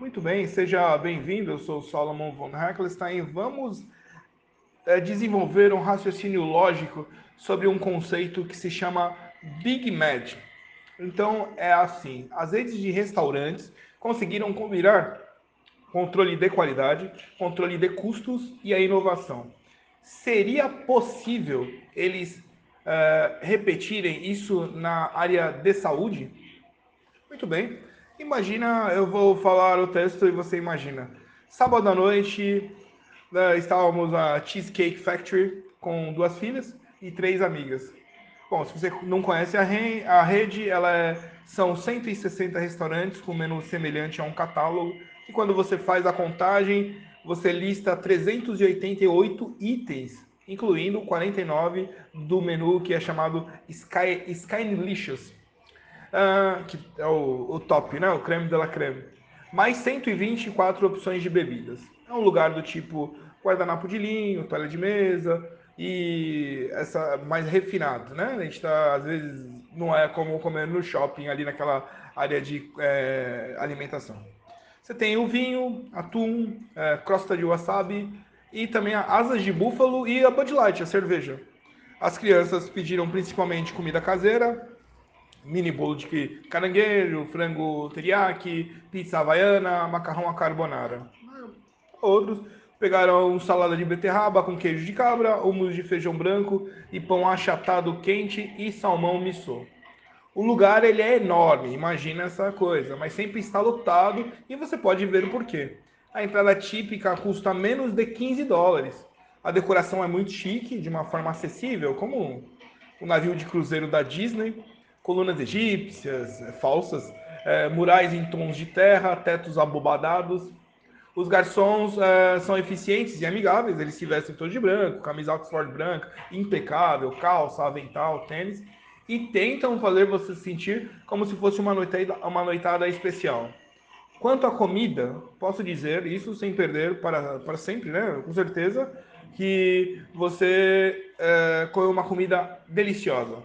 Muito bem, seja bem-vindo. Eu sou o Solomon von Heckelstein. Vamos é, desenvolver um raciocínio lógico sobre um conceito que se chama Big Mad. Então, é assim: as redes de restaurantes conseguiram combinar controle de qualidade, controle de custos e a inovação. Seria possível eles uh, repetirem isso na área de saúde? Muito bem. Imagina, eu vou falar o texto e você imagina. Sábado à noite, uh, estávamos na Cheesecake Factory com duas filhas e três amigas. Bom, se você não conhece a, a rede, ela é, são 160 restaurantes com menu semelhante a um catálogo. E quando você faz a contagem, você lista 388 itens, incluindo 49 do menu que é chamado Sky, Skylicious, uh, que é o, o, top, né? o creme de la creme. Mais 124 opções de bebidas. É um lugar do tipo guardanapo de linho, toalha de mesa, e essa mais refinado, né? A gente está às vezes não é como comer no shopping ali naquela área de é, alimentação. Você tem o vinho, atum, é, crosta de wasabi e também asas de búfalo e a Bud Light, a cerveja. As crianças pediram principalmente comida caseira, mini bolo de caranguejo, frango teriyaki, pizza havaiana, macarrão à carbonara. Outros Pegaram salada de beterraba com queijo de cabra, humus de feijão branco e pão achatado quente e salmão missô. O lugar ele é enorme, imagina essa coisa, mas sempre está lotado e você pode ver o porquê. A entrada típica custa menos de 15 dólares. A decoração é muito chique, de uma forma acessível, como o navio de cruzeiro da Disney, colunas egípcias, é, falsas, é, murais em tons de terra, tetos abobadados, os garçons uh, são eficientes e amigáveis, eles se vestem todos de branco, camisa Oxford branca, impecável, calça, avental, tênis, e tentam fazer você se sentir como se fosse uma noitada, uma noitada especial. Quanto à comida, posso dizer, isso sem perder para, para sempre, né? Com certeza, que você uh, come uma comida deliciosa.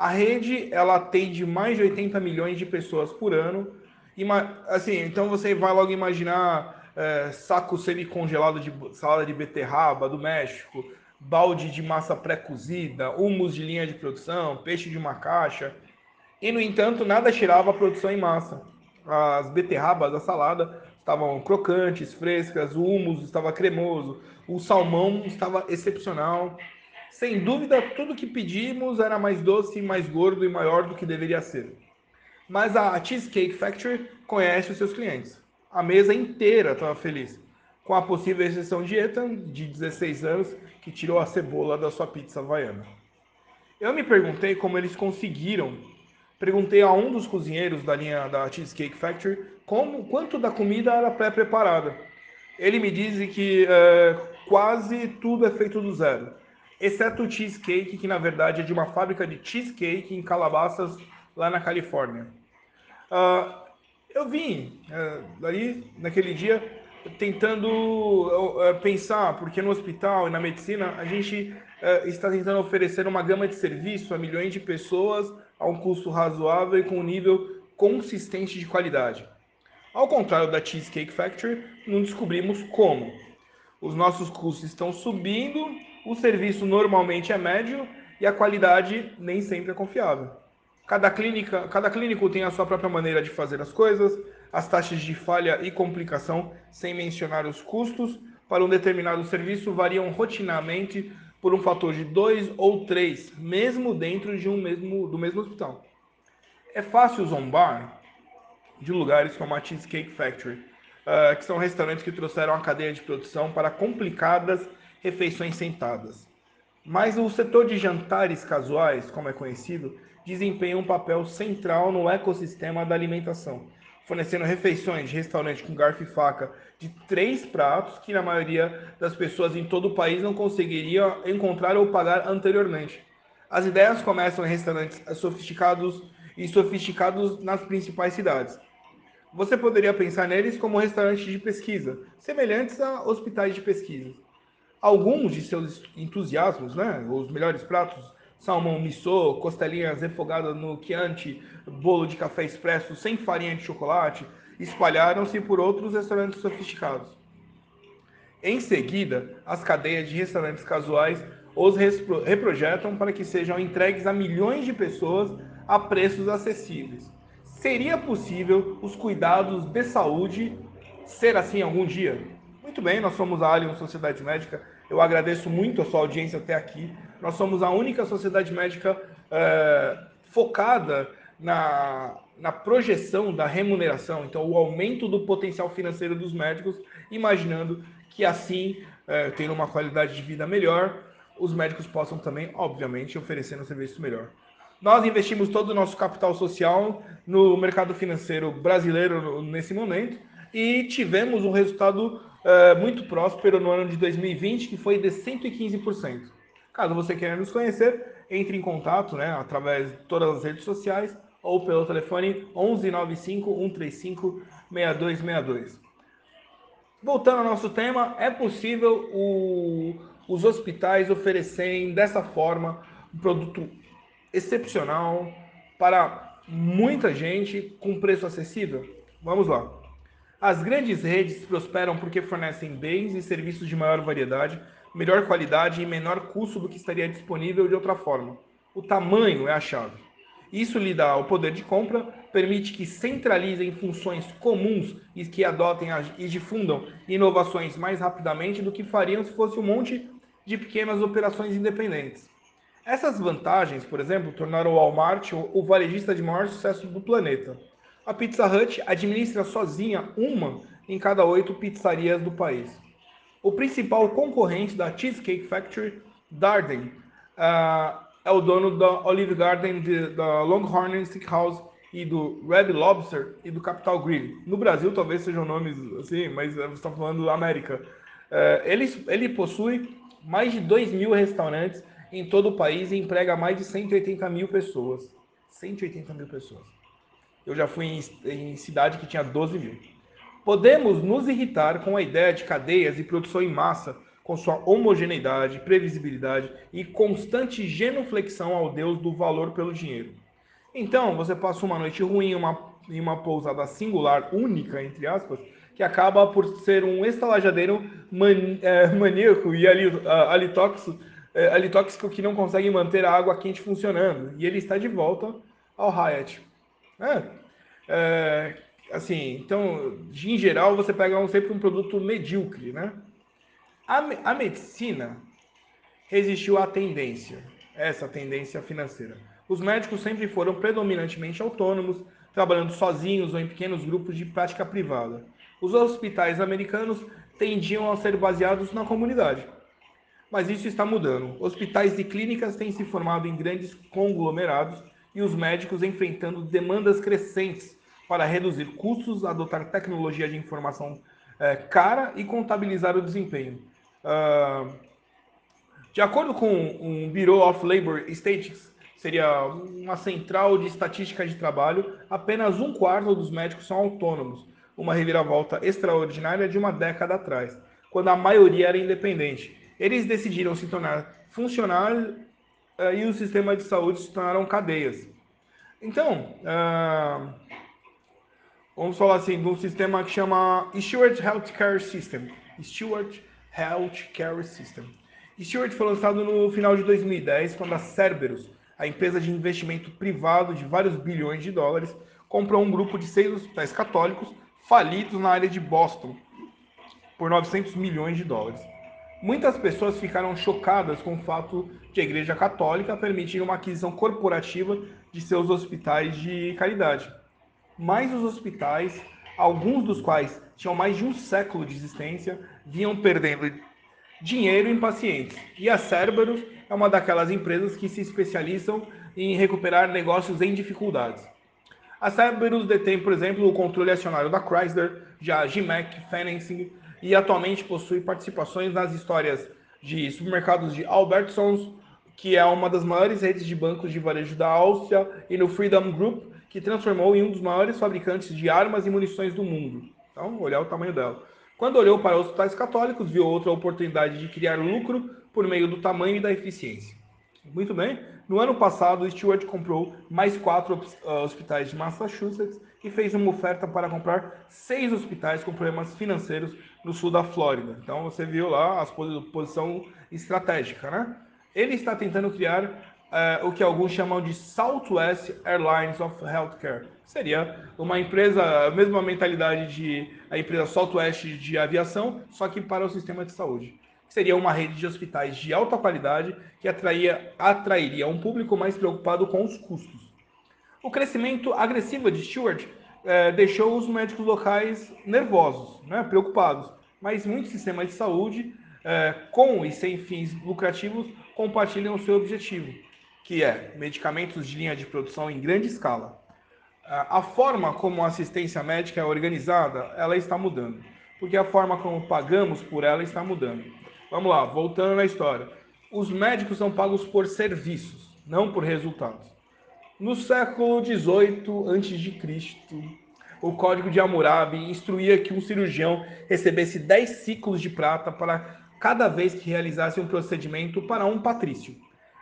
A rede, ela atende mais de 80 milhões de pessoas por ano, assim, então você vai logo imaginar é, saco semi-congelado de salada de beterraba do México, balde de massa pré-cozida, humus de linha de produção, peixe de uma caixa. E, no entanto, nada tirava a produção em massa. As beterrabas da salada estavam crocantes, frescas, o humus estava cremoso, o salmão estava excepcional. Sem dúvida, tudo que pedimos era mais doce, mais gordo e maior do que deveria ser. Mas a Cheesecake Factory conhece os seus clientes. A mesa inteira estava feliz, com a possível exceção de Ethan, de 16 anos, que tirou a cebola da sua pizza havaiana. Eu me perguntei como eles conseguiram. Perguntei a um dos cozinheiros da linha da Cheesecake Factory como quanto da comida era pré-preparada. Ele me disse que é, quase tudo é feito do zero, exceto o cheesecake, que na verdade é de uma fábrica de cheesecake em Calabasas, lá na Califórnia. Uh, eu vim uh, ali naquele dia tentando uh, pensar, porque no hospital e na medicina a gente está tentando oferecer uma gama de serviço a milhões de pessoas a um custo razoável e com um nível consistente de qualidade. Ao contrário da Cheesecake Factory, não descobrimos como. Os nossos custos estão subindo, o serviço normalmente é médio e a qualidade nem sempre é confiável. Cada, clínica, cada clínico tem a sua própria maneira de fazer as coisas, as taxas de falha e complicação, sem mencionar os custos, para um determinado serviço variam rotineiramente por um fator de 2 ou 3, mesmo dentro de um mesmo, do mesmo hospital. É fácil zombar de lugares como a Cheesecake Factory, uh, que são restaurantes que trouxeram a cadeia de produção para complicadas refeições sentadas. Mas o setor de jantares casuais, como é conhecido, desempenha um papel central no ecossistema da alimentação, fornecendo refeições de restaurante com garfo e faca de três pratos que na maioria das pessoas em todo o país não conseguiria encontrar ou pagar anteriormente. As ideias começam em restaurantes sofisticados e sofisticados nas principais cidades. Você poderia pensar neles como restaurantes de pesquisa, semelhantes a hospitais de pesquisa. Alguns de seus entusiasmos, né, os melhores pratos, salmão missô, costelinhas refogadas no Chianti, bolo de café expresso sem farinha de chocolate espalharam-se por outros restaurantes sofisticados. Em seguida, as cadeias de restaurantes casuais os reprojetam para que sejam entregues a milhões de pessoas a preços acessíveis. Seria possível os cuidados de saúde ser assim algum dia? Muito bem, nós somos a Allianz Sociedade Médica. Eu agradeço muito a sua audiência até aqui. Nós somos a única sociedade médica é, focada na, na projeção da remuneração, então o aumento do potencial financeiro dos médicos, imaginando que assim, é, tendo uma qualidade de vida melhor, os médicos possam também, obviamente, oferecer um serviço melhor. Nós investimos todo o nosso capital social no mercado financeiro brasileiro nesse momento e tivemos um resultado é, muito próspero no ano de 2020, que foi de 115%. Caso você queira nos conhecer, entre em contato né, através de todas as redes sociais ou pelo telefone 1195 135 6262. Voltando ao nosso tema, é possível o, os hospitais oferecerem dessa forma um produto excepcional para muita gente com preço acessível? Vamos lá. As grandes redes prosperam porque fornecem bens e serviços de maior variedade, melhor qualidade e menor custo do que estaria disponível de outra forma. O tamanho é a chave. Isso lhe dá o poder de compra, permite que centralizem funções comuns e que adotem e difundam inovações mais rapidamente do que fariam se fosse um monte de pequenas operações independentes. Essas vantagens, por exemplo, tornaram o Walmart o varejista de maior sucesso do planeta. A Pizza Hut administra sozinha uma em cada oito pizzarias do país. O principal concorrente da Cheesecake Factory, Darden, uh, é o dono da Olive Garden, de, da Longhorn Steakhouse e do Red Lobster e do Capital Grill. No Brasil talvez sejam nomes assim, mas você está falando da América. Uh, ele, ele possui mais de 2 mil restaurantes em todo o país e emprega mais de 180 mil pessoas. 180 mil pessoas. Eu já fui em, em cidade que tinha 12 mil. Podemos nos irritar com a ideia de cadeias e produção em massa, com sua homogeneidade, previsibilidade e constante genuflexão ao Deus do valor pelo dinheiro. Então, você passa uma noite ruim uma, em uma pousada singular, única, entre aspas, que acaba por ser um estalajadeiro man, é, maníaco e ali, alitóxico, é, alitóxico que não consegue manter a água quente funcionando. E ele está de volta ao Hyatt. É, é, assim, então, em geral, você pega um, sempre um produto medíocre, né? A, a medicina resistiu à tendência, essa tendência financeira. Os médicos sempre foram predominantemente autônomos, trabalhando sozinhos ou em pequenos grupos de prática privada. Os hospitais americanos tendiam a ser baseados na comunidade. Mas isso está mudando. Hospitais e clínicas têm se formado em grandes conglomerados e os médicos enfrentando demandas crescentes para reduzir custos, adotar tecnologia de informação é, cara e contabilizar o desempenho. Uh, de acordo com um Bureau of Labor Statistics, seria uma central de estatística de trabalho, apenas um quarto dos médicos são autônomos, uma reviravolta extraordinária de uma década atrás, quando a maioria era independente. Eles decidiram se tornar funcionários e o sistema de saúde se tornaram cadeias. Então, uh, vamos falar assim, de um sistema que chama Stewart Healthcare System. Stewart Healthcare System. Stewart foi lançado no final de 2010, quando a Cerberus, a empresa de investimento privado de vários bilhões de dólares, comprou um grupo de seis hospitais católicos falidos na área de Boston por 900 milhões de dólares. Muitas pessoas ficaram chocadas com o fato de Igreja Católica permitir uma aquisição corporativa de seus hospitais de caridade. Mas os hospitais, alguns dos quais tinham mais de um século de existência, vinham perdendo dinheiro em pacientes. E a Cerberus é uma daquelas empresas que se especializam em recuperar negócios em dificuldades. A Cerberus detém, por exemplo, o controle acionário da Chrysler, a GMAC Financing, e atualmente possui participações nas histórias de supermercados de Albertsons, que é uma das maiores redes de bancos de varejo da Áustria, e no Freedom Group, que transformou em um dos maiores fabricantes de armas e munições do mundo. Então, olhar o tamanho dela. Quando olhou para os hospitais católicos, viu outra oportunidade de criar lucro por meio do tamanho e da eficiência. Muito bem. No ano passado, Stewart comprou mais quatro uh, hospitais de Massachusetts e fez uma oferta para comprar seis hospitais com problemas financeiros no sul da Flórida. Então você viu lá a posição estratégica, né? Ele está tentando criar uh, o que alguns chamam de Southwest Airlines of Healthcare. Seria uma empresa, a mesma mentalidade de a empresa Southwest de aviação, só que para o sistema de saúde. Seria uma rede de hospitais de alta qualidade que atraía, atrairia um público mais preocupado com os custos. O crescimento agressivo de Stewart é, deixou os médicos locais nervosos, né, preocupados, mas muitos sistemas de saúde, é, com e sem fins lucrativos, compartilham o seu objetivo, que é medicamentos de linha de produção em grande escala. A forma como a assistência médica é organizada, ela está mudando, porque a forma como pagamos por ela está mudando. Vamos lá, voltando na história. Os médicos são pagos por serviços, não por resultados. No século XVIII a.C., o Código de Hammurabi instruía que um cirurgião recebesse 10 ciclos de prata para cada vez que realizasse um procedimento para um patrício.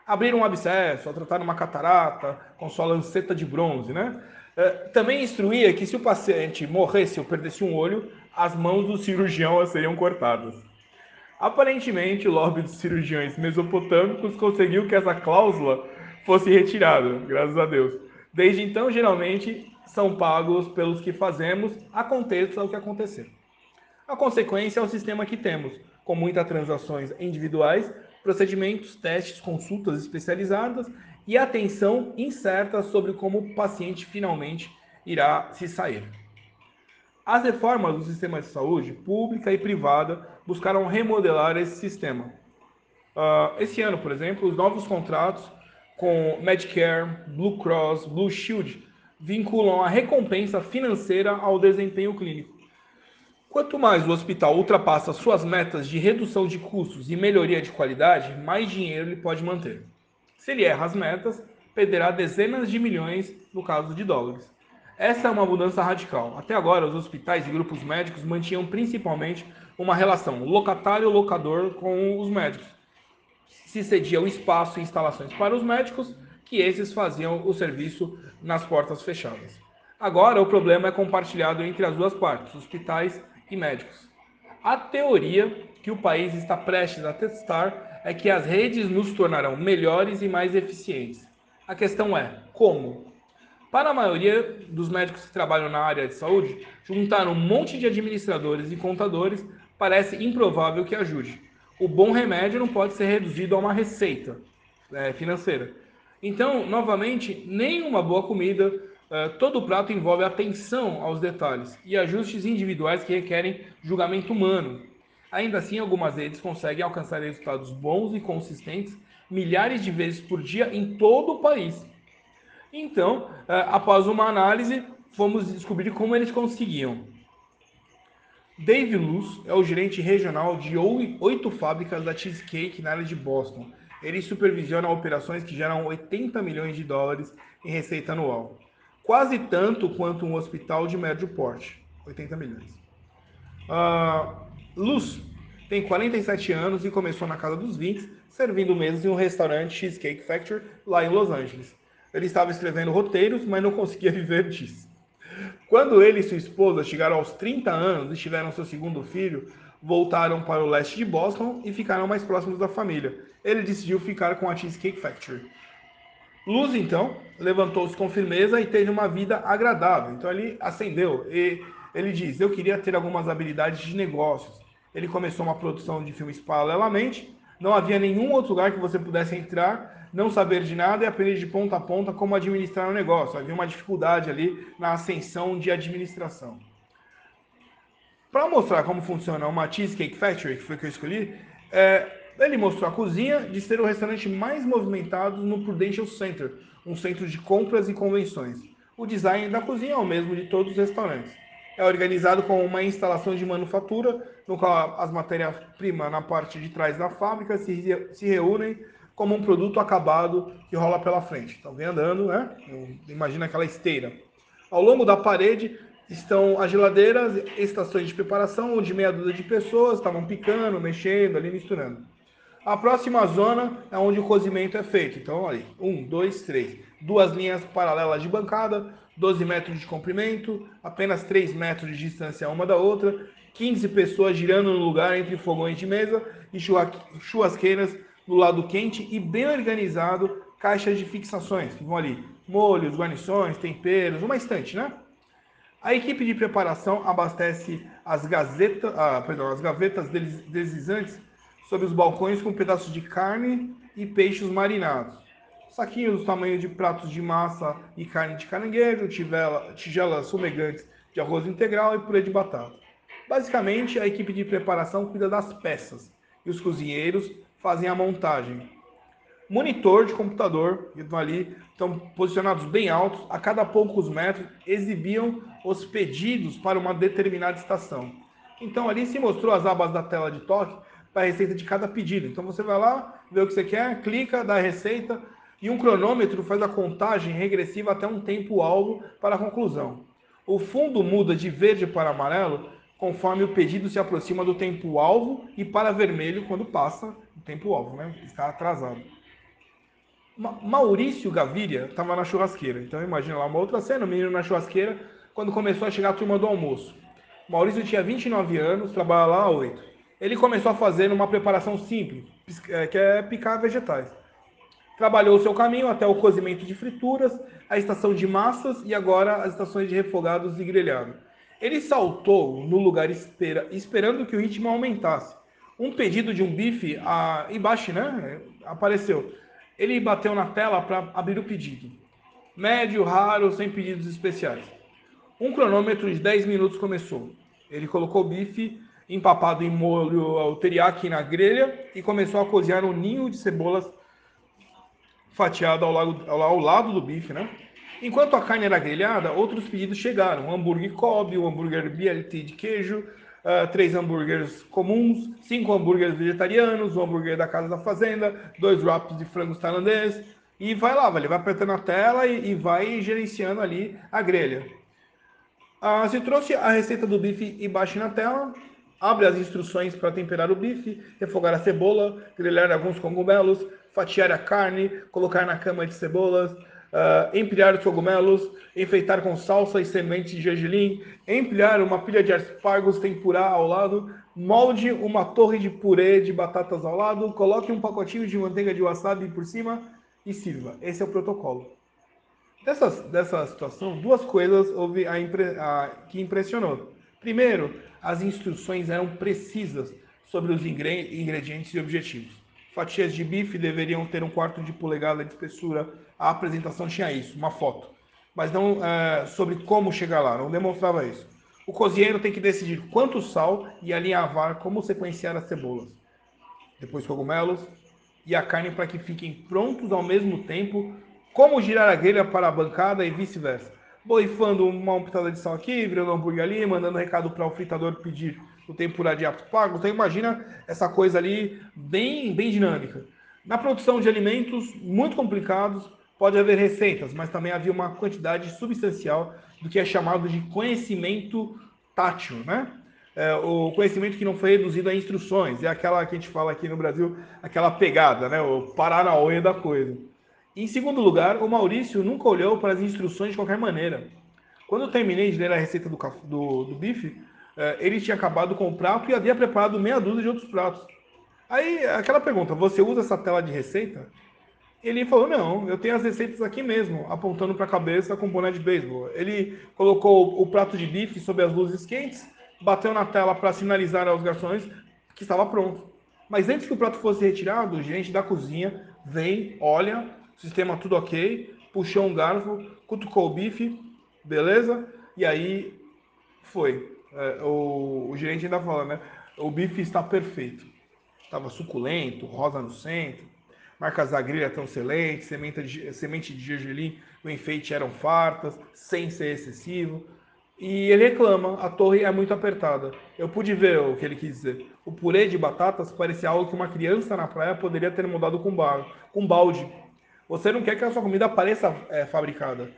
Abrir um abscesso, tratar uma catarata com sua lanceta de bronze, né? É, também instruía que se o paciente morresse ou perdesse um olho, as mãos do cirurgião seriam cortadas. Aparentemente, o lobby dos cirurgiões mesopotâmicos conseguiu que essa cláusula fosse retirado, graças a Deus. Desde então, geralmente, são pagos pelos que fazemos, aconteça o que acontecer. A consequência é o sistema que temos, com muitas transações individuais, procedimentos, testes, consultas especializadas e atenção incerta sobre como o paciente finalmente irá se sair. As reformas do sistema de saúde, pública e privada, buscaram remodelar esse sistema. Uh, esse ano, por exemplo, os novos contratos com Medicare, Blue Cross, Blue Shield vinculam a recompensa financeira ao desempenho clínico. Quanto mais o hospital ultrapassa suas metas de redução de custos e melhoria de qualidade, mais dinheiro ele pode manter. Se ele erra as metas, perderá dezenas de milhões no caso de dólares. Essa é uma mudança radical. Até agora, os hospitais e grupos médicos mantinham principalmente uma relação locatário-locador com os médicos se cedia o espaço e instalações para os médicos, que esses faziam o serviço nas portas fechadas. Agora, o problema é compartilhado entre as duas partes, hospitais e médicos. A teoria que o país está prestes a testar é que as redes nos tornarão melhores e mais eficientes. A questão é como? Para a maioria dos médicos que trabalham na área de saúde, juntar um monte de administradores e contadores parece improvável que ajude o bom remédio não pode ser reduzido a uma receita é, financeira. Então, novamente, nem uma boa comida, todo prato envolve atenção aos detalhes e ajustes individuais que requerem julgamento humano. Ainda assim, algumas redes conseguem alcançar resultados bons e consistentes milhares de vezes por dia em todo o país. Então, é, após uma análise, fomos descobrir como eles conseguiam. Dave Luz é o gerente regional de oito fábricas da Cheesecake na área de Boston. Ele supervisiona operações que geram 80 milhões de dólares em receita anual. Quase tanto quanto um hospital de médio porte. 80 milhões. Uh, Luz tem 47 anos e começou na casa dos 20, servindo mesas em um restaurante Cheesecake Factory lá em Los Angeles. Ele estava escrevendo roteiros, mas não conseguia viver disso. Quando ele e sua esposa chegaram aos 30 anos e tiveram seu segundo filho, voltaram para o leste de Boston e ficaram mais próximos da família. Ele decidiu ficar com a Cheesecake Factory. Luz, então, levantou-se com firmeza e teve uma vida agradável. Então ele ascendeu e ele diz: Eu queria ter algumas habilidades de negócios. Ele começou uma produção de filmes paralelamente. Não havia nenhum outro lugar que você pudesse entrar não saber de nada e aprender de ponta a ponta como administrar um negócio. Havia uma dificuldade ali na ascensão de administração. Para mostrar como funciona uma Cheesecake Factory, que foi que eu escolhi, é, ele mostrou a cozinha de ser o restaurante mais movimentado no Prudential Center, um centro de compras e convenções. O design da cozinha é o mesmo de todos os restaurantes. É organizado com uma instalação de manufatura, no qual as matérias-primas na parte de trás da fábrica se, se reúnem como um produto acabado que rola pela frente. Então vem andando, né? Imagina aquela esteira. Ao longo da parede estão as geladeiras, estações de preparação, onde meia dúzia de pessoas estavam picando, mexendo, ali misturando. A próxima zona é onde o cozimento é feito. Então, ali, um, dois, três. Duas linhas paralelas de bancada, 12 metros de comprimento, apenas 3 metros de distância uma da outra, 15 pessoas girando no lugar entre fogões de mesa e churrasqueiras no lado quente e bem organizado caixas de fixações que vão ali, molhos, guarnições, temperos, uma estante, né? A equipe de preparação abastece as, gazeta, ah, perdão, as gavetas deslizantes sobre os balcões com pedaços de carne e peixes marinados. Saquinhos do tamanho de pratos de massa e carne de caranguejo, tigela, tigelas fumegantes de arroz integral e purê de batata. Basicamente, a equipe de preparação cuida das peças e os cozinheiros fazem a montagem. Monitor de computador, que estão ali, estão posicionados bem altos, a cada poucos metros exibiam os pedidos para uma determinada estação. Então ali se mostrou as abas da tela de toque para a receita de cada pedido. Então você vai lá, vê o que você quer, clica, dá a receita e um cronômetro faz a contagem regressiva até um tempo-alvo para a conclusão. O fundo muda de verde para amarelo conforme o pedido se aproxima do tempo-alvo e para vermelho quando passa o tempo-alvo, né? Está atrasado. Maurício Gaviria estava na churrasqueira. Então imagina lá uma outra cena, o menino na churrasqueira, quando começou a chegar a turma do almoço. Maurício tinha 29 anos, trabalha lá há 8. Ele começou a fazer uma preparação simples, é, que é picar vegetais. Trabalhou o seu caminho até o cozimento de frituras, a estação de massas e agora as estações de refogados e grelhado. Ele saltou no lugar espera, esperando que o ritmo aumentasse. Um pedido de um bife a, embaixo, né? Apareceu. Ele bateu na tela para abrir o pedido. Médio, raro, sem pedidos especiais. Um cronômetro de 10 minutos começou. Ele colocou o bife empapado em molho teriyaki na grelha e começou a cozinhar um ninho de cebolas fatiado ao lado, ao lado do bife, né? Enquanto a carne era grelhada, outros pedidos chegaram: um hambúrguer Kobe, um hambúrguer BLT de queijo, uh, três hambúrgueres comuns, cinco hambúrgueres vegetarianos, um hambúrguer da Casa da Fazenda, dois wraps de frango tailandês. E vai lá, ele vai apertando a tela e, e vai gerenciando ali a grelha. Uh, se trouxe a receita do bife embaixo na tela, abre as instruções para temperar o bife, refogar a cebola, grelhar alguns cogumelos, fatiar a carne, colocar na cama de cebolas, uh, empilhar os cogumelos, enfeitar com salsa e sementes de gergelim, empilhar uma pilha de aspargos tempurá ao lado, molde uma torre de purê de batatas ao lado, coloque um pacotinho de manteiga de wasabi por cima e sirva. Esse é o protocolo. Dessa, dessa situação, duas coisas houve a impre, a, que impressionou. Primeiro, as instruções eram precisas sobre os ingredientes e objetivos. Fatias de bife deveriam ter um quarto de polegada de espessura a apresentação tinha isso, uma foto. Mas não é, sobre como chegar lá, não demonstrava isso. O cozinheiro tem que decidir quanto sal e alinhavar como sequenciar as cebolas. Depois cogumelos e a carne para que fiquem prontos ao mesmo tempo, como girar a grelha para a bancada e vice-versa. Borrifando uma pitada de sal aqui, virando hambúrguer ali, mandando um recado para o fritador pedir o tempurá de pago. Então imagina essa coisa ali bem, bem dinâmica. Na produção de alimentos muito complicados, pode haver receitas, mas também havia uma quantidade substancial do que é chamado de conhecimento tátil, né? É, o conhecimento que não foi reduzido a instruções, é aquela que a gente fala aqui no Brasil, aquela pegada, né? O paranauê da coisa. Em segundo lugar, o Maurício nunca olhou para as instruções de qualquer maneira. Quando eu terminei de ler a receita do, do, do bife, é, ele tinha acabado com o prato e havia preparado meia dúzia de outros pratos. Aí, aquela pergunta, você usa essa tela de receita? Ele falou: Não, eu tenho as receitas aqui mesmo, apontando para a cabeça com boné de beisebol. Ele colocou o prato de bife sob as luzes quentes, bateu na tela para sinalizar aos garçons que estava pronto. Mas antes que o prato fosse retirado, o gerente da cozinha vem, olha, sistema tudo ok, puxou um garfo, cutucou o bife, beleza? E aí foi. É, o, o gerente ainda fala, né? O bife está perfeito. Estava suculento, rosa no centro marcas da grelha tão excelentes, semente de, semente de gergelim, o enfeite eram fartas, sem ser excessivo. E ele reclama, a torre é muito apertada. Eu pude ver o que ele quis dizer. O purê de batatas parecia algo que uma criança na praia poderia ter mudado com, bar, com balde. Você não quer que a sua comida pareça é, fabricada.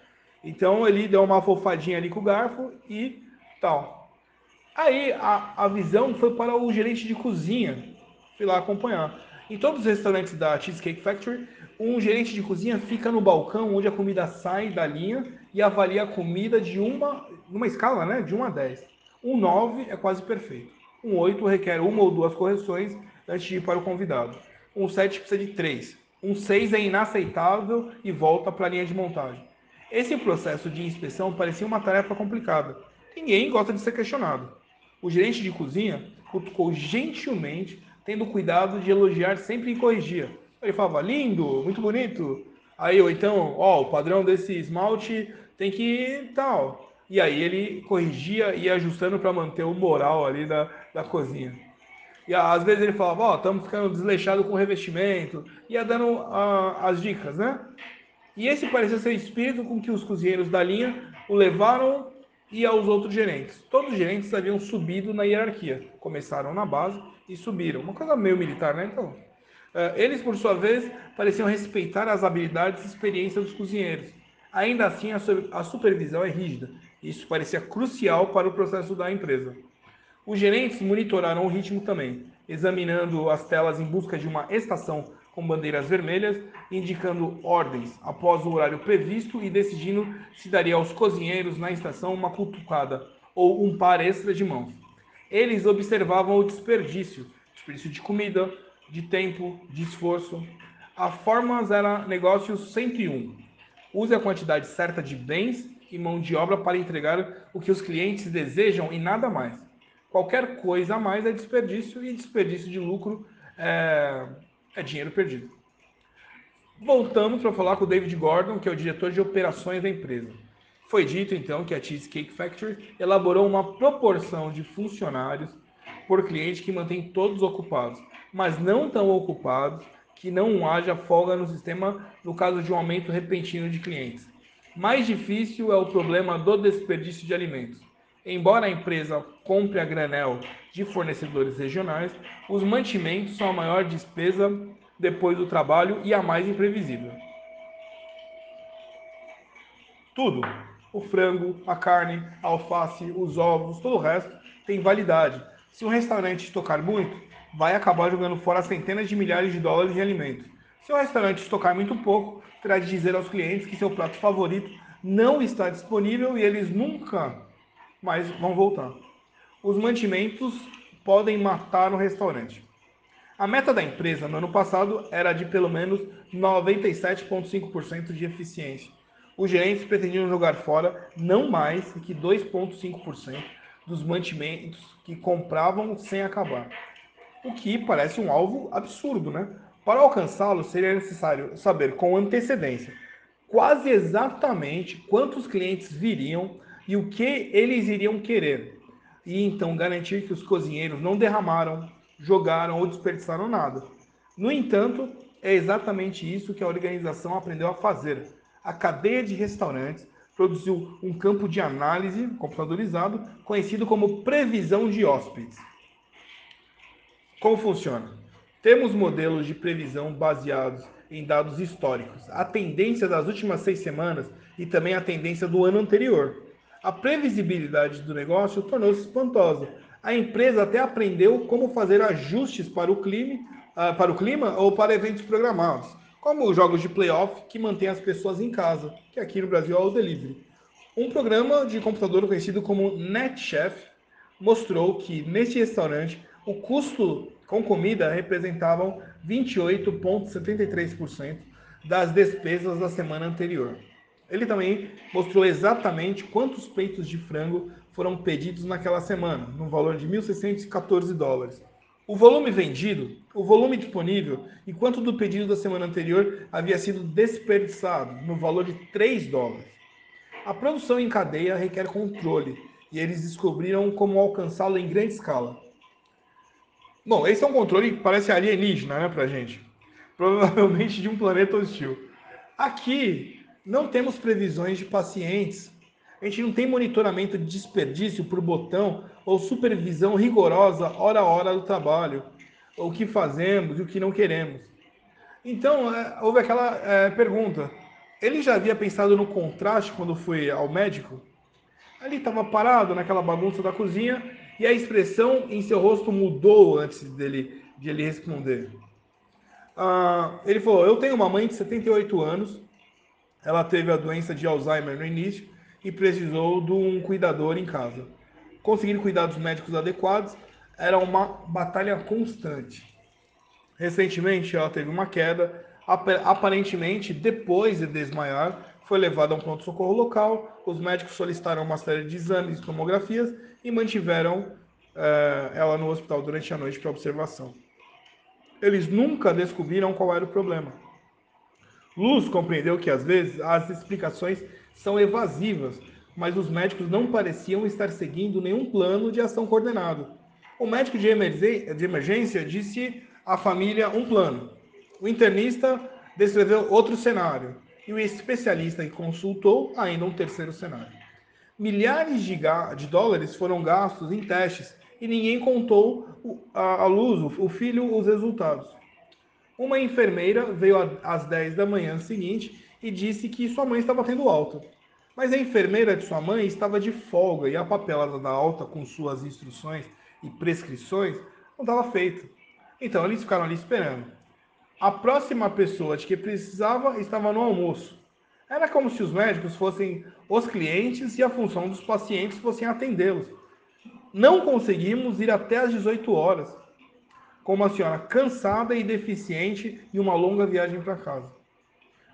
Então ele deu uma fofadinha ali com o garfo e tal. Aí a, a visão foi para o gerente de cozinha. Fui lá acompanhar. Em todos os restaurantes da Cheesecake Factory, um gerente de cozinha fica no balcão onde a comida sai da linha e avalia a comida de uma, numa escala né, de 1 a 10. Um 9 é quase perfeito. Um 8 requer uma ou duas correções antes de ir para o convidado. Um 7 precisa de 3. Um 6 é inaceitável e volta para a linha de montagem. Esse processo de inspeção parecia uma tarefa complicada. Ninguém gosta de ser questionado. O gerente de cozinha cutucou gentilmente, tendo cuidado de elogiar sempre e corrigir. Ele falava, lindo, muito bonito. Aí, ou então, ó, o padrão desse esmalte tem que tal. E aí ele corrigia e ia ajustando para manter o moral ali da, da cozinha. E às vezes ele falava, ó, oh, estamos ficando desleixados com o revestimento. Ia dando uh, as dicas, né? E esse parecia ser o espírito com que os cozinheiros da linha o levaram e aos outros gerentes. Todos os gerentes haviam subido na hierarquia. Começaram na base e subiram. Uma coisa meio militar, né? Então, eh, eles, por sua vez, pareciam respeitar as habilidades e experiência dos cozinheiros. Ainda assim, a supervisão é rígida. Isso parecia crucial para o processo da empresa. Os gerentes monitoraram o ritmo também, examinando as telas em busca de uma estação com bandeiras vermelhas, indicando ordens após o horário previsto e decidindo se daria aos cozinheiros na estação uma cutucada ou um par extra de mãos. Eles observavam o desperdício, desperdício de comida, de tempo, de esforço. A Formas era negócio 101. Use a quantidade certa de bens e mão de obra para entregar o que os clientes desejam e nada mais. Qualquer coisa a mais é desperdício e desperdício de lucro é, é dinheiro perdido. Voltamos para falar com o David Gordon, que é o diretor de operações da empresa. Foi dito então que a Cheesecake Factory elaborou uma proporção de funcionários por cliente que mantém todos ocupados, mas não tão ocupados que não haja folga no sistema no caso de um aumento repentino de clientes. Mais difícil é o problema do desperdício de alimentos. Embora a empresa compre a granel de fornecedores regionais, os mantimentos são a maior despesa depois do trabalho e a mais imprevisível. Tudo, o frango, a carne, a alface, os ovos, todo o resto tem validade. Se um restaurante estocar muito, vai acabar jogando fora centenas de milhares de dólares em alimentos. Se o restaurante estocar muito pouco, terá de dizer aos clientes que seu prato favorito não está disponível e eles nunca mais vão voltar. Os mantimentos podem matar o restaurante. A meta da empresa no ano passado era de pelo menos 97,5% de eficiência. Os gerentes pretendiam jogar fora não mais que 2,5% dos mantimentos que compravam sem acabar. O que parece um alvo absurdo, né? Para alcançá-lo, seria necessário saber com antecedência quase exatamente quantos clientes viriam e o que eles iriam querer. E então garantir que os cozinheiros não derramaram, jogaram ou desperdiçaram nada. No entanto, é exatamente isso que a organização aprendeu a fazer. A cadeia de restaurantes produziu um campo de análise computadorizado conhecido como previsão de hóspedes. Como funciona? Temos modelos de previsão baseados em dados históricos, a tendência das últimas seis semanas e também a tendência do ano anterior. A previsibilidade do negócio tornou-se espantosa. A empresa até aprendeu como fazer ajustes para o, clima, uh, para o clima ou para eventos programados, como os jogos de playoff que mantêm as pessoas em casa, que aqui no Brasil é o Delivery. Um programa de computador conhecido como NetChef mostrou que neste restaurante o custo com comida representavam 28,73% das despesas da semana anterior. Ele também mostrou exatamente quantos peitos de frango foram pedidos naquela semana, no valor de 1.614 dólares. O volume vendido, o volume disponível e quanto do pedido da semana anterior havia sido desperdiçado, no valor de 3 dólares. A produção em cadeia requer controle e eles descobriram como alcançá-lo em grande escala. Bom, esse é um controle que parece alienígena, né, pra gente. Provavelmente de um planeta hostil. Aqui, não temos previsões de pacientes. A gente não tem monitoramento de desperdício por botão ou supervisão rigorosa hora a hora do trabalho. O que fazemos e o que não queremos. Então, é, houve aquela é, pergunta. Ele já havia pensado no contraste quando foi ao médico? Ali estava parado naquela bagunça da cozinha e a expressão em seu rosto mudou antes dele, de ele responder. Uh, ele falou: Eu tenho uma mãe de 78 anos, ela teve a doença de Alzheimer no início e precisou de um cuidador em casa. Conseguir cuidados médicos adequados era uma batalha constante. Recentemente, ela teve uma queda, aparentemente, depois de desmaiar, foi levada a um pronto-socorro local. Os médicos solicitaram uma série de exames e tomografias e mantiveram eh, ela no hospital durante a noite para observação. Eles nunca descobriram qual era o problema. Luz compreendeu que às vezes as explicações são evasivas, mas os médicos não pareciam estar seguindo nenhum plano de ação coordenado. O médico de emergência disse à família um plano. O internista descreveu outro cenário. E o especialista que consultou ainda um terceiro cenário. Milhares de, de dólares foram gastos em testes e ninguém contou a luz, o filho, os resultados. Uma enfermeira veio às 10 da manhã seguinte e disse que sua mãe estava tendo alta. Mas a enfermeira de sua mãe estava de folga e a papelada da alta com suas instruções e prescrições não estava feita. Então eles ficaram ali esperando. A próxima pessoa de que precisava estava no almoço. Era como se os médicos fossem os clientes e a função dos pacientes fossem atendê-los. Não conseguimos ir até às 18 horas, com uma senhora cansada e deficiente e uma longa viagem para casa.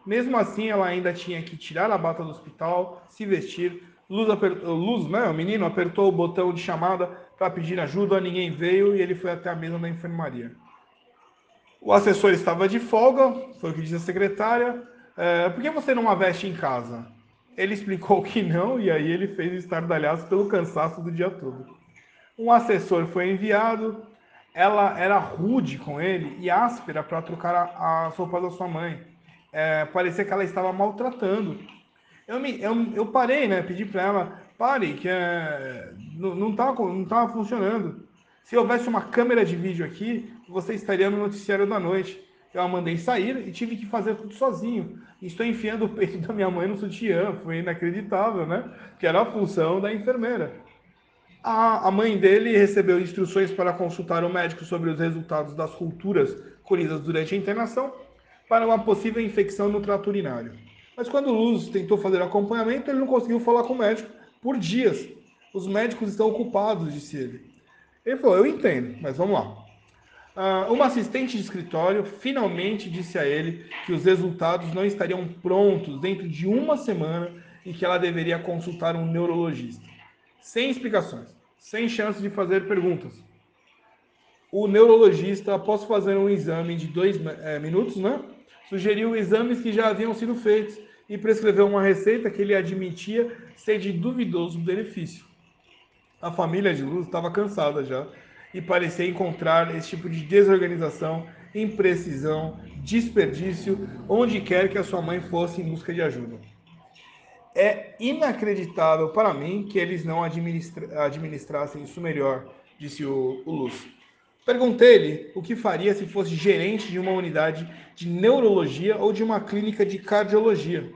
Mesmo assim, ela ainda tinha que tirar a bata do hospital, se vestir. Luz, apertou, Luz né, o menino, apertou o botão de chamada para pedir ajuda, ninguém veio e ele foi até a mesa da enfermaria. O assessor estava de folga, foi o que disse a secretária. É, por que você não a veste em casa? Ele explicou que não, e aí ele fez estardalhaço pelo cansaço do dia todo. Um assessor foi enviado, ela era rude com ele e áspera para trocar as roupas da sua mãe. É, parecia que ela estava maltratando. Eu, me, eu, eu parei, né? Pedi para ela, pare, que é, não estava não tava funcionando. Se houvesse uma câmera de vídeo aqui, você estaria no noticiário da noite. Eu a mandei sair e tive que fazer tudo sozinho. Estou enfiando o peito da minha mãe no sutiã. Foi inacreditável, né? Que era a função da enfermeira. A, mãe dele recebeu instruções para consultar o médico sobre os resultados das culturas colhidas durante a internação para uma possível infecção no trato urinário. Mas quando Luz tentou fazer acompanhamento, ele não conseguiu falar com o médico por dias. Os médicos estão ocupados, disse ele. Ele falou: Eu entendo, mas vamos lá. Uh, uma assistente de escritório finalmente disse a ele que os resultados não estariam prontos dentro de uma semana e que ela deveria consultar um neurologista. Sem explicações sem chance de fazer perguntas. O neurologista, após fazer um exame de dois é, minutos, né, sugeriu exames que já haviam sido feitos e prescreveu uma receita que ele admitia ser de duvidoso benefício. A família de Luz estava cansada já e parecia encontrar esse tipo de desorganização, imprecisão, desperdício, onde quer que a sua mãe fosse em busca de ajuda. É inacreditável para mim que eles não administra administrassem isso melhor, disse o, o Lúcio. Perguntei-lhe o que faria se fosse gerente de uma unidade de neurologia ou de uma clínica de cardiologia.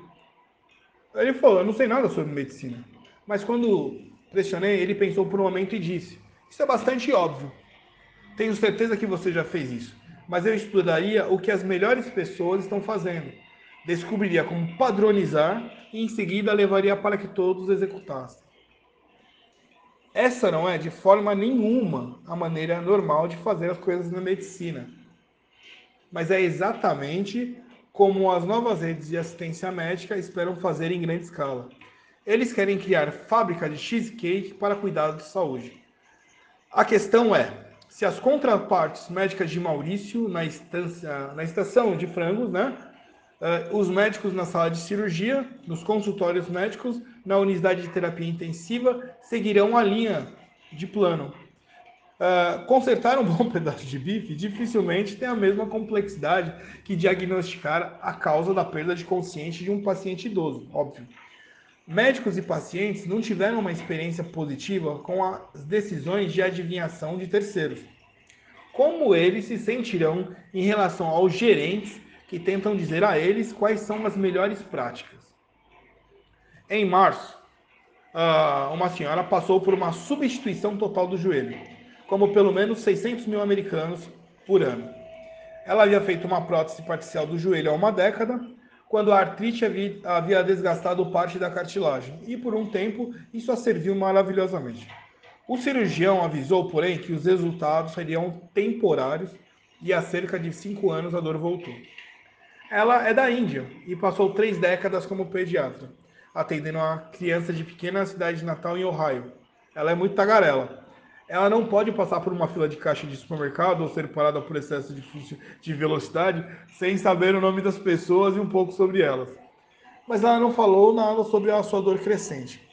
Ele falou: Eu não sei nada sobre medicina. Mas quando pressionei, ele pensou por um momento e disse: Isso é bastante óbvio. Tenho certeza que você já fez isso. Mas eu estudaria o que as melhores pessoas estão fazendo descobriria como padronizar e em seguida levaria para que todos executassem. Essa não é de forma nenhuma a maneira normal de fazer as coisas na medicina. Mas é exatamente como as novas redes de assistência médica esperam fazer em grande escala. Eles querem criar fábrica de cheesecake para cuidado de saúde. A questão é, se as contrapartes médicas de Maurício na, instância, na estação de frangos, né, uh, os médicos na sala de cirurgia, nos consultórios médicos, na unidade de terapia intensiva, seguirão a linha de plano. Uh, consertar um bom pedaço de bife dificilmente tem a mesma complexidade que diagnosticar a causa da perda de consciência de um paciente idoso, óbvio. Médicos e pacientes não tiveram uma experiência positiva com as decisões de adivinhação de terceiros. Como eles se sentirão em relação aos gerentes que tentam dizer a eles quais são as melhores práticas. Em março, uma senhora passou por uma substituição total do joelho, como pelo menos 600 mil americanos por ano. Ela havia feito uma prótese parcial do joelho há uma década, quando a artrite havia desgastado parte da cartilagem, e por um tempo isso a serviu maravilhosamente. O cirurgião avisou, porém, que os resultados seriam temporários e há cerca de cinco anos a dor voltou. Ela é da Índia e passou três décadas como pediatra, atendendo a criança de pequena cidade de Natal em Ohio. Ela é muito tagarela. Ela não pode passar por uma fila de caixa de supermercado ou ser parada por excesso de, de velocidade sem saber o nome das pessoas e um pouco sobre elas. Mas ela não falou nada sobre a sua dor crescente.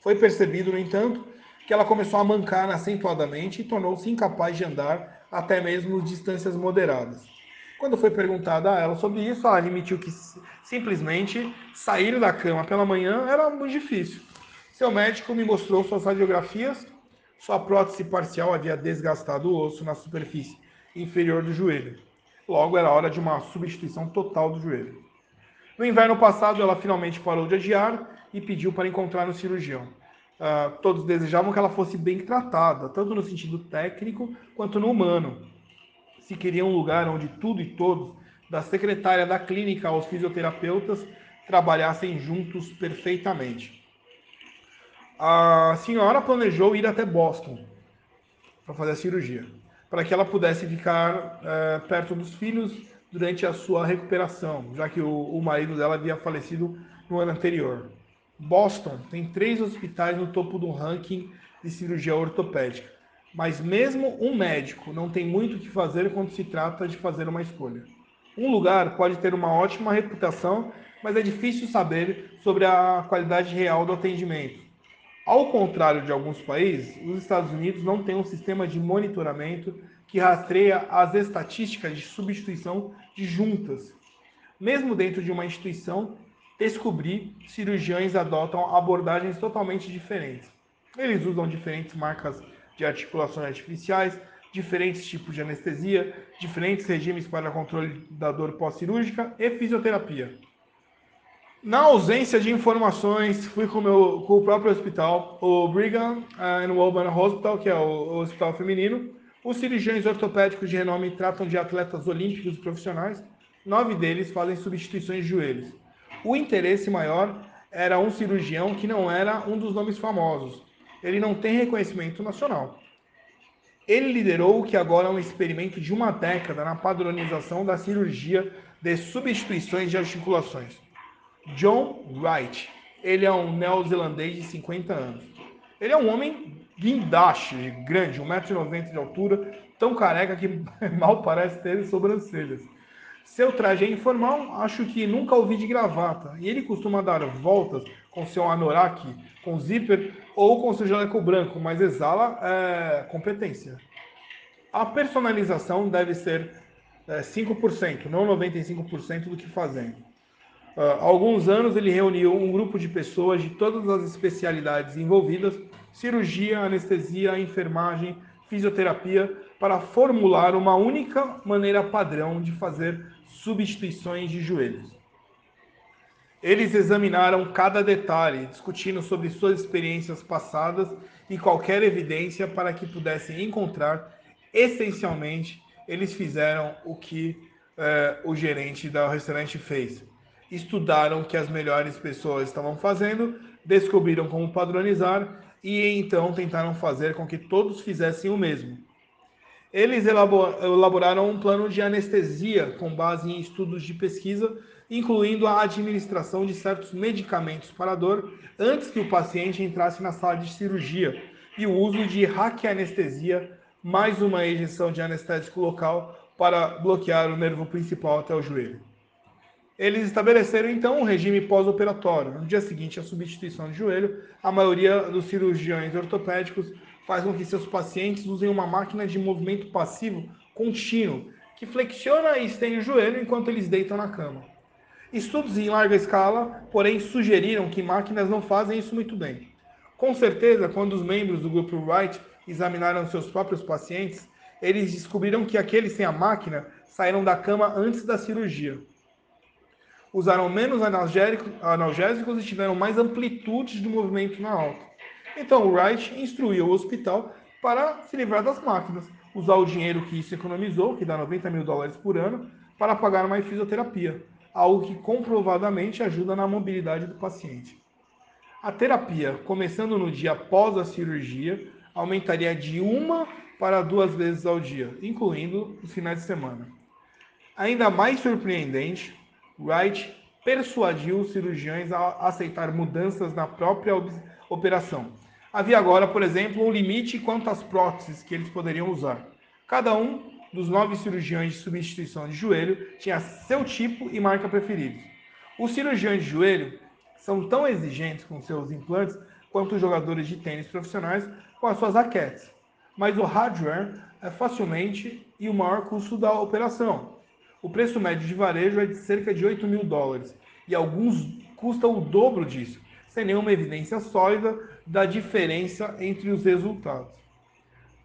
Foi percebido, no entanto, que ela começou a mancar acentuadamente e tornou-se incapaz de andar até mesmo distâncias moderadas. Quando foi perguntada a ela sobre isso, ela admitiu que simplesmente sair da cama pela manhã era muito difícil. Seu médico me mostrou suas radiografias sua prótese parcial havia desgastado o osso na superfície inferior do joelho. Logo, era hora de uma substituição total do joelho. No inverno passado, ela finalmente parou de adiar e pediu para encontrar um cirurgião. Uh, todos desejavam que ela fosse bem tratada, tanto no sentido técnico quanto no humano. Se queria um lugar onde tudo e todos, da secretária da clínica aos fisioterapeutas, trabalhassem juntos perfeitamente a senhora planejou ir até Boston para fazer a cirurgia, para que ela pudesse ficar é, perto dos filhos durante a sua recuperação, já que o, o marido dela havia falecido no ano anterior. Boston tem três hospitais no topo do ranking de cirurgia ortopédica, mas mesmo um médico não tem muito o que fazer quando se trata de fazer uma escolha. Um lugar pode ter uma ótima reputação, mas é difícil saber sobre a qualidade real do atendimento. Ao contrário de alguns países, os Estados Unidos não têm um sistema de monitoramento que rastreia as estatísticas de substituição de juntas. Mesmo dentro de uma instituição, descobri cirurgiões adotam abordagens totalmente diferentes. Eles usam diferentes marcas de articulações artificiais, diferentes tipos de anestesia, diferentes regimes para controle da dor pós-cirúrgica e fisioterapia. Na ausência de informações, fui com, meu, com o próprio hospital, o Brigham and Women Hospital, que é o, o hospital feminino. Os cirurgiões ortopédicos de renome tratam de atletas olímpicos profissionais. Nove deles fazem substituições de joelhos. O interesse maior era um cirurgião que não era um dos nomes famosos. Ele não tem reconhecimento nacional. Ele liderou o que agora é um experimento de uma década na padronização da cirurgia de substituições de articulações. John Wright. Ele é um neozelandês de 50 anos. Ele é um homem guindaste, grande, 1,90m de altura, tão careca que mal parece ter sobrancelhas. Seu traje é informal, acho que nunca ouvi de gravata, e ele costuma dar voltas com seu anorak, com zíper ou com seu jaleco branco, mas exala é, competência. A personalização deve ser é, 5%, não 95% do que fazemos. Há alguns anos ele reuniu um grupo de pessoas de todas as especialidades envolvidas, cirurgia, anestesia, enfermagem, fisioterapia, para formular uma única maneira padrão de fazer substituições de joelhos. Eles examinaram cada detalhe, discutindo sobre suas experiências passadas e qualquer evidência para que pudessem encontrar. Essencialmente, eles fizeram o que eh, o gerente do restaurante fez estudaram o que as melhores pessoas estavam fazendo, descobriram como padronizar e então tentaram fazer com que todos fizessem o mesmo. Eles elaboraram um plano de anestesia com base em estudos de pesquisa, incluindo a administração de certos medicamentos para dor antes que o paciente entrasse na sala de cirurgia e o uso de raquianestesia, mais uma injeção de anestésico local para bloquear o nervo principal até o joelho. Eles estabeleceram então um regime pós-operatório. No dia seguinte à substituição de joelho, a maioria dos cirurgiões ortopédicos faz com que seus pacientes usem uma máquina de movimento passivo contínuo, que flexiona e estende o joelho enquanto eles deitam na cama. Estudos em larga escala, porém, sugeriram que máquinas não fazem isso muito bem. Com certeza, quando os membros do grupo Wright examinaram seus próprios pacientes, eles descobriram que aqueles sem a máquina saíram da cama antes da cirurgia usaram menos analgésicos e tiveram mais amplitude de movimento na alta. Então, o Wright instruiu o hospital para se livrar das máquinas, usar o dinheiro que isso economizou, que dá 90 mil dólares por ano, para pagar uma fisioterapia, algo que comprovadamente ajuda na mobilidade do paciente. A terapia, começando no dia após a cirurgia, aumentaria de uma para duas vezes ao dia, incluindo os finais de semana. Ainda mais surpreendente, Wright persuadiu os cirurgiões a aceitar mudanças na própria operação. Havia agora, por exemplo, um limite quanto às próteses que eles poderiam usar. Cada um dos nove cirurgiões de substituição de joelho tinha seu tipo e marca preferidos. Os cirurgiões de joelho são tão exigentes com seus implantes quanto os jogadores de tênis profissionais com as suas raquetes. Mas o hardware é facilmente e o maior custo da operação. O preço médio de varejo é de cerca de 8 mil dólares e alguns custam o dobro disso, sem nenhuma evidência sólida da diferença entre os resultados.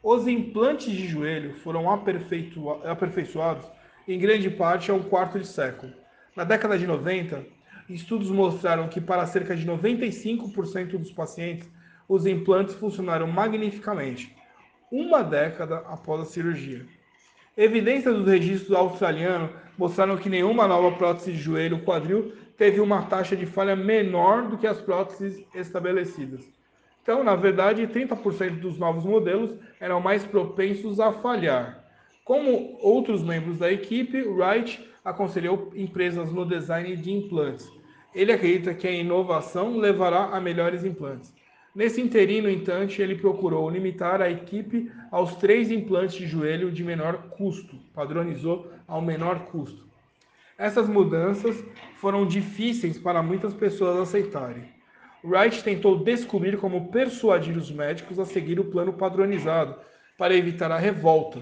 Os implantes de joelho foram aperfeiçoados em grande parte há um quarto de século. Na década de 90, estudos mostraram que para cerca de 95% dos pacientes, os implantes funcionaram magnificamente, uma década após a cirurgia. Evidências dos registros australianos mostraram que nenhuma nova prótese de joelho quadril teve uma taxa de falha menor do que as próteses estabelecidas. Então, na verdade, 30% dos novos modelos eram mais propensos a falhar. Como outros membros da equipe, Wright aconselhou empresas no design de implantes. Ele acredita que a inovação levará a melhores implantes. Nesse interino, entanto, ele procurou limitar a equipe aos três implantes de joelho de menor custo, padronizou ao menor custo. Essas mudanças foram difíceis para muitas pessoas aceitarem. Wright tentou descobrir como persuadir os médicos a seguir o plano padronizado para evitar a revolta.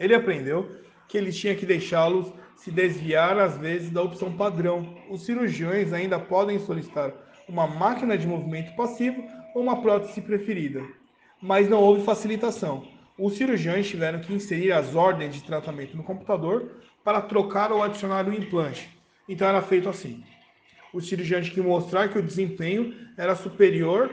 Ele aprendeu que ele tinha que deixá-los se desviar às vezes da opção padrão. Os cirurgiões ainda podem solicitar uma máquina de movimento passivo ou uma prótese preferida, mas não houve facilitação. Os cirurgiões tiveram que inserir as ordens de tratamento no computador para trocar ou adicionar o implante. Então era feito assim o cirurgião tinha que mostrar que o desempenho era superior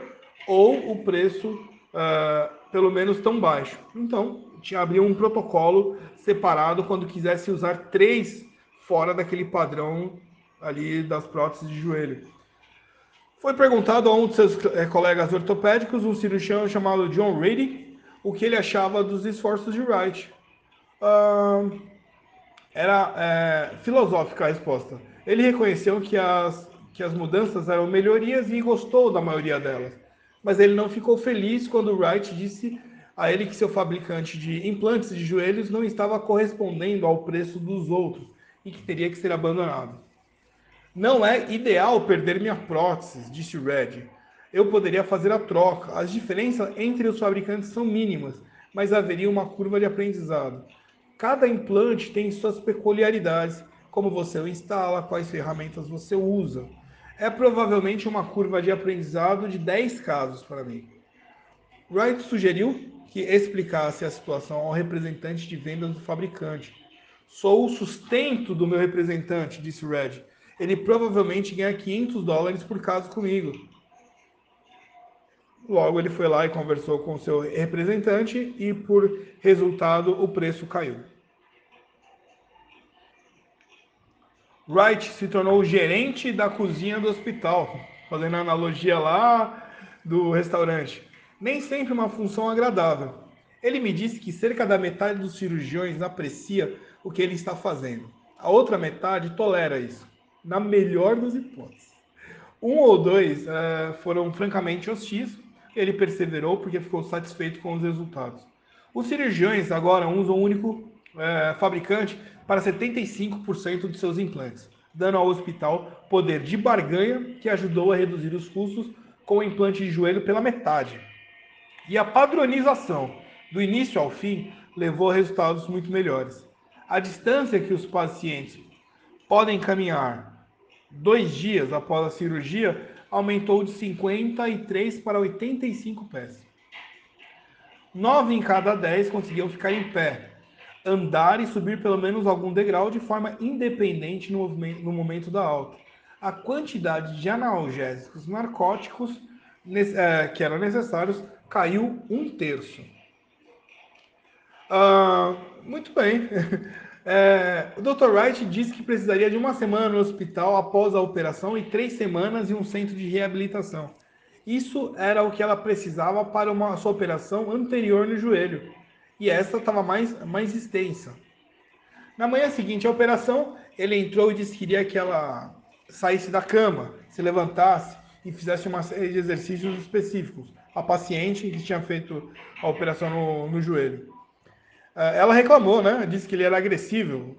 ou o preço uh, pelo menos tão baixo. Então, tinha abrir um protocolo separado quando quisesse usar três fora daquele padrão ali das próteses de joelho. Foi perguntado a um de seus é, colegas ortopédicos, um cirurgião chamado John Rady, o que ele achava dos esforços de Wright. Uh, era é, filosófica a resposta. Ele reconheceu que as que as mudanças eram melhorias e gostou da maioria delas. Mas ele não ficou feliz quando Wright disse a ele que seu fabricante de implantes de joelhos não estava correspondendo ao preço dos outros e que teria que ser abandonado. Não é ideal perder minha prótese, disse Red. Eu poderia fazer a troca. As diferenças entre os fabricantes são mínimas, mas haveria uma curva de aprendizado. Cada implante tem suas peculiaridades, como você o instala, quais ferramentas você usa é provavelmente uma curva de aprendizado de 10 casos para mim. Wright sugeriu que explicasse a situação ao representante de vendas do fabricante. Sou o sustento do meu representante, disse Red. Ele provavelmente ganha 500 dólares por caso comigo. Logo, ele foi lá e conversou com seu representante e, por resultado, o preço caiu. Wright se tornou o gerente da cozinha do hospital, fazendo analogia lá do restaurante. Nem sempre uma função agradável. Ele me disse que cerca da metade dos cirurgiões aprecia o que ele está fazendo. A outra metade tolera isso, na melhor das hipóteses. Um ou dois uh, foram francamente hostis. Ele perseverou porque ficou satisfeito com os resultados. Os cirurgiões agora usam um único uh, fabricante para 75% de seus implantes, dando ao hospital poder de barganha que ajudou a reduzir os custos com o implante de joelho pela metade. E a padronização, do início ao fim, levou a resultados muito melhores. A distância que os pacientes podem caminhar dois dias após a cirurgia aumentou de 53 para 85 pés. Nove em cada dez conseguiam ficar em pé, andar e subir pelo menos algum degrau de forma independente no, no momento da alta. A quantidade de analgésicos narcóticos é, que eram necessários caiu um terço. Uh, muito bem. É, o Dr. Wright disse que precisaria de uma semana no hospital após a operação e três semanas em um centro de reabilitação. Isso era o que ela precisava para uma sua operação anterior no joelho. E essa estava mais, mais extensa. Na manhã seguinte à operação, ele entrou e disse que queria que ela saísse da cama, se levantasse e fizesse uma série de exercícios específicos. A paciente que tinha feito a operação no, no joelho. É, ela reclamou, né? Disse que ele era agressivo.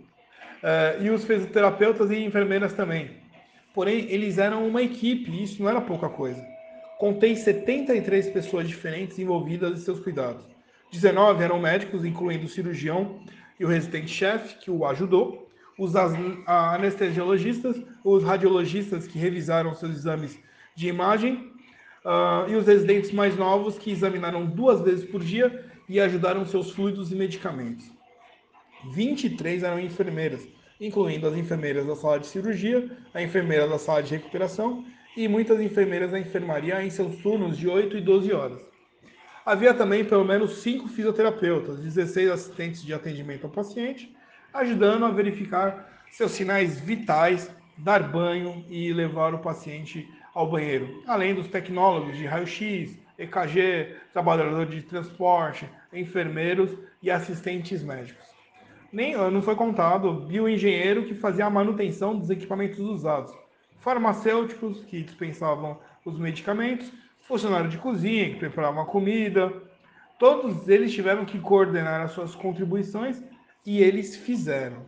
É, e os fisioterapeutas e enfermeiras também. Porém, eles eram uma equipe e isso não era pouca coisa. Contei 73 pessoas diferentes envolvidas em seus cuidados. 19 eram médicos, incluindo o cirurgião e o residente-chefe, que o ajudou, os anestesiologistas, os radiologistas que revisaram seus exames de imagem, uh, e os residentes mais novos que examinaram duas vezes por dia e ajudaram seus fluidos e medicamentos. 23 eram enfermeiras, incluindo as enfermeiras da sala de cirurgia, a enfermeira da sala de recuperação e muitas enfermeiras da enfermaria em seus turnos de 8 e 12 horas. Havia também pelo menos 5 fisioterapeutas, 16 assistentes de atendimento ao paciente, ajudando a verificar seus sinais vitais, dar banho e levar o paciente ao banheiro, além dos tecnólogos de raio-x, EKG, trabalhador de transporte, enfermeiros e assistentes médicos. Nem não foi contado bioengenheiro que fazia a manutenção dos equipamentos usados, farmacêuticos que dispensavam os medicamentos, funcionário de cozinha que preparava a comida. Todos eles tiveram que coordenar as suas contribuições e eles fizeram.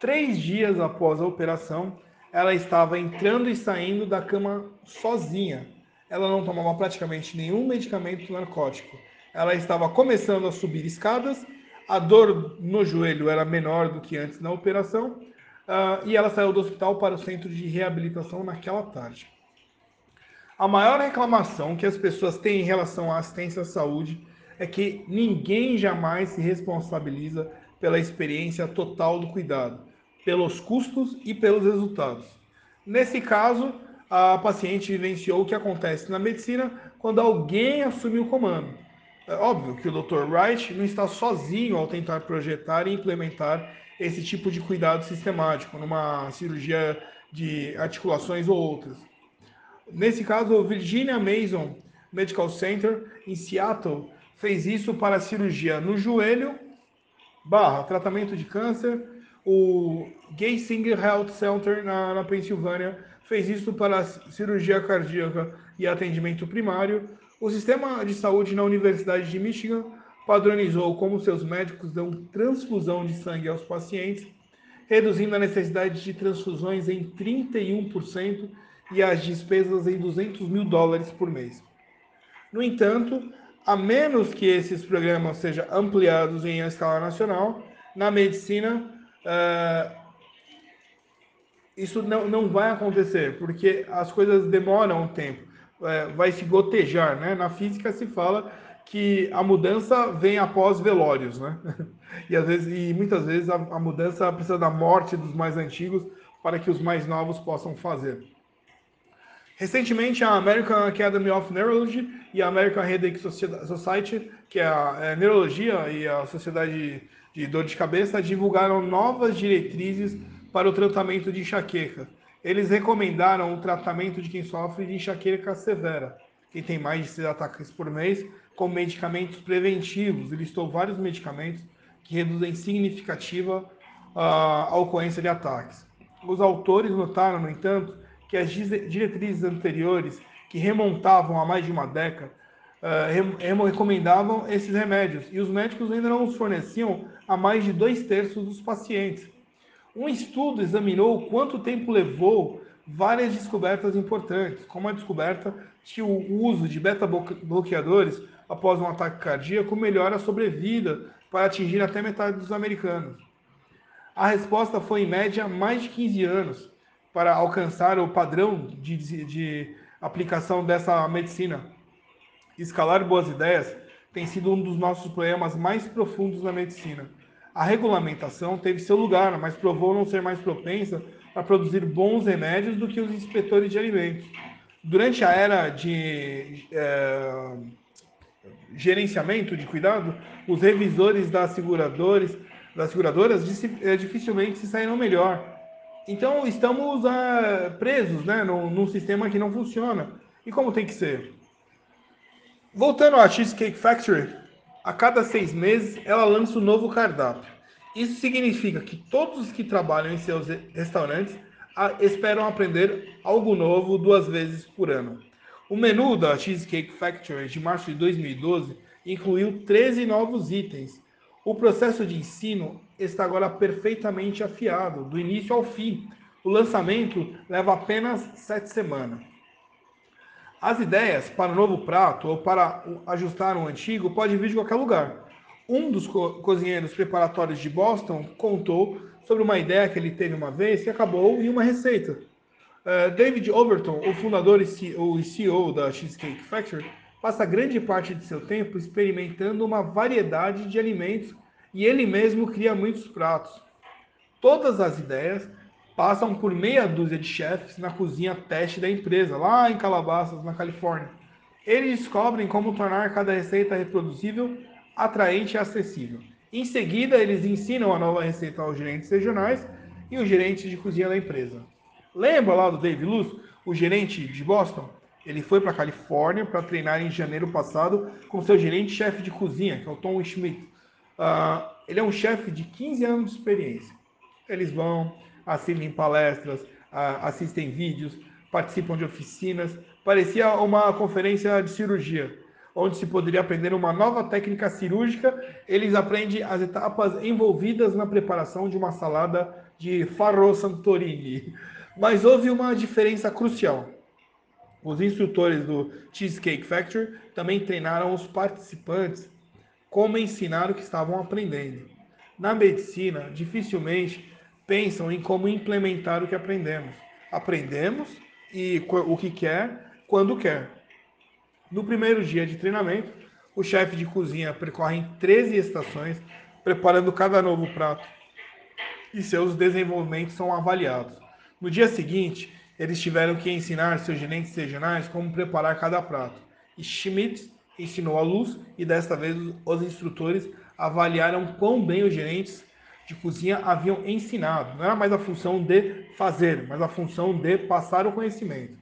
Três dias após a operação, ela estava entrando e saindo da cama sozinha, ela não tomava praticamente nenhum medicamento narcótico. Ela estava começando a subir escadas, a dor no joelho era menor do que antes da operação, uh, e ela saiu do hospital para o centro de reabilitação naquela tarde. A maior reclamação que as pessoas têm em relação à assistência à saúde é que ninguém jamais se responsabiliza pela experiência total do cuidado, pelos custos e pelos resultados. Nesse caso, a paciente vivenciou o que acontece na medicina quando alguém assume o comando. É óbvio que o Dr. Wright não está sozinho ao tentar projetar e implementar esse tipo de cuidado sistemático numa cirurgia de articulações ou outras. Nesse caso, o Virginia Mason Medical Center em Seattle fez isso para cirurgia no joelho, barra tratamento de câncer. O Geisinger Health Center na, na Pensilvânia fez isso para cirurgia cardíaca e atendimento primário. O sistema de saúde na Universidade de Michigan padronizou como seus médicos dão transfusão de sangue aos pacientes, reduzindo a necessidade de transfusões em 31% e as despesas em 200 mil dólares por mês. No entanto, a menos que esses programas sejam ampliados em escala nacional, na medicina, uh, isso não, não vai acontecer, porque as coisas demoram um tempo, é, vai se gotejar, né? Na física se fala que a mudança vem após velórios, né? E às vezes, e muitas vezes a, a mudança precisa da morte dos mais antigos para que os mais novos possam fazer. Recentemente, a American Academy of Neurology e a American Headache Society, que é a, é a neurologia e a Sociedade de Dor de Cabeça, divulgaram novas diretrizes para o tratamento de enxaqueca. Eles recomendaram o tratamento de quem sofre de enxaqueca severa, que tem mais de seis ataques por mês, com medicamentos preventivos. Ele listou vários medicamentos que reduzem significativa ah, a ocorrência de ataques. Os autores notaram, no entanto, que as diretrizes anteriores, que remontavam a mais de uma década, uh, recomendavam esses remédios, e os médicos ainda não os forneciam a mais de dois terços dos pacientes. Um estudo examinou quanto tempo levou várias descobertas importantes, como a descoberta que o uso de beta-bloqueadores após um ataque cardíaco melhora a sobrevida para atingir até metade dos americanos. A resposta foi, em média, mais de 15 anos para alcançar o padrão de, de, aplicação dessa medicina. Escalar boas ideias tem sido um dos nossos problemas mais profundos na medicina a regulamentação teve seu lugar, mas provou não ser mais propensa a produzir bons remédios do que os inspetores de alimentos. Durante a era de é, gerenciamento de cuidado, os revisores das seguradoras, das seguradoras é, dificilmente se saíram melhor. Então estamos é, presos né, num, num sistema que não funciona. E como tem que ser? Voltando à Cheesecake Factory, a cada seis meses ela lança um novo cardápio. Isso significa que todos os que trabalham em seus restaurantes esperam aprender algo novo duas vezes por ano. O menu da Cheesecake Factory de março de 2012 incluiu 13 novos itens. O processo de ensino está agora perfeitamente afiado, do início ao fim. O lançamento leva apenas sete semanas. As ideias para o novo prato ou para ajustar um antigo pode vir de qualquer lugar. Um dos co cozinheiros preparatórios de Boston contou sobre uma ideia que ele teve uma vez que acabou em uma receita. Uh, David Overton, o fundador e CEO da Cheesecake Factory, passa grande parte de seu tempo experimentando uma variedade de alimentos e ele mesmo cria muitos pratos. Todas as ideias passam por meia dúzia de chefes na cozinha teste da empresa, lá em Calabasas, na Califórnia. Eles descobrem como tornar cada receita reproduzível, atraente e acessível. Em seguida, eles ensinam a nova receita aos gerentes regionais e os gerentes de cozinha da empresa. Lembra lá do Dave Luz, o gerente de Boston? Ele foi para a Califórnia para treinar em janeiro passado com seu gerente-chefe de cozinha, que é o Tom Schmidt. Uh, ele é um chefe de 15 anos de experiência. Eles vão, assistem palestras, assistem vídeos, participam de oficinas. Parecia uma conferência de cirurgia, onde se poderia aprender uma nova técnica cirúrgica. Eles aprendem as etapas envolvidas na preparação de uma salada de farro santorini. Mas houve uma diferença crucial. Os instrutores do Cheesecake Factory também treinaram os participantes como ensinar o que estavam aprendendo. Na medicina, dificilmente pensam em como implementar o que aprendemos. Aprendemos e o que quer, quando quer. No primeiro dia de treinamento, o chefe de cozinha percorre 13 estações, preparando cada novo prato, e seus desenvolvimentos são avaliados. No dia seguinte, eles tiveram que ensinar seus gerentes regionais como preparar cada prato. E Schmidt ensinou a luz, e desta vez os instrutores avaliaram quão bem os gerentes de cozinha haviam ensinado. Não era mais a função de fazer, mas a função de passar o conhecimento.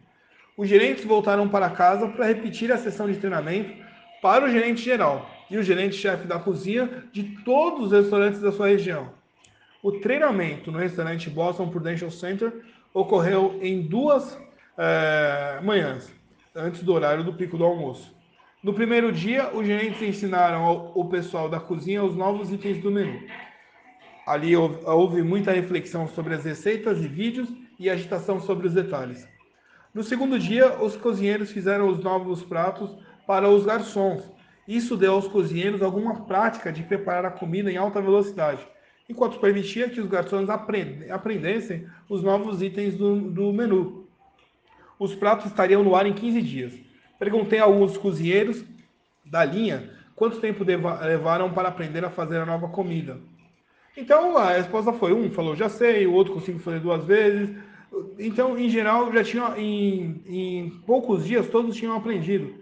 Os gerentes voltaram para casa para repetir a sessão de treinamento para o gerente geral e o gerente-chefe da cozinha de todos os restaurantes da sua região. O treinamento no restaurante Boston Prudential Center ocorreu em duas é, manhãs, antes do horário do pico do almoço. No primeiro dia, os gerentes ensinaram ao, ao pessoal da cozinha os novos itens do menu. Ali houve muita reflexão sobre as receitas e vídeos e agitação sobre os detalhes. No segundo dia, os cozinheiros fizeram os novos pratos para os garçons. Isso deu aos cozinheiros alguma prática de preparar a comida em alta velocidade, enquanto permitia que os garçons aprendessem os novos itens do, do menu. Os pratos estariam no ar em 15 dias. Perguntei a alguns cozinheiros da linha quanto tempo levaram para aprender a fazer a nova comida. Então a resposta foi um falou já sei, o outro consigo fazer duas vezes. Então, em geral, já tinha em, em poucos dias todos tinham aprendido.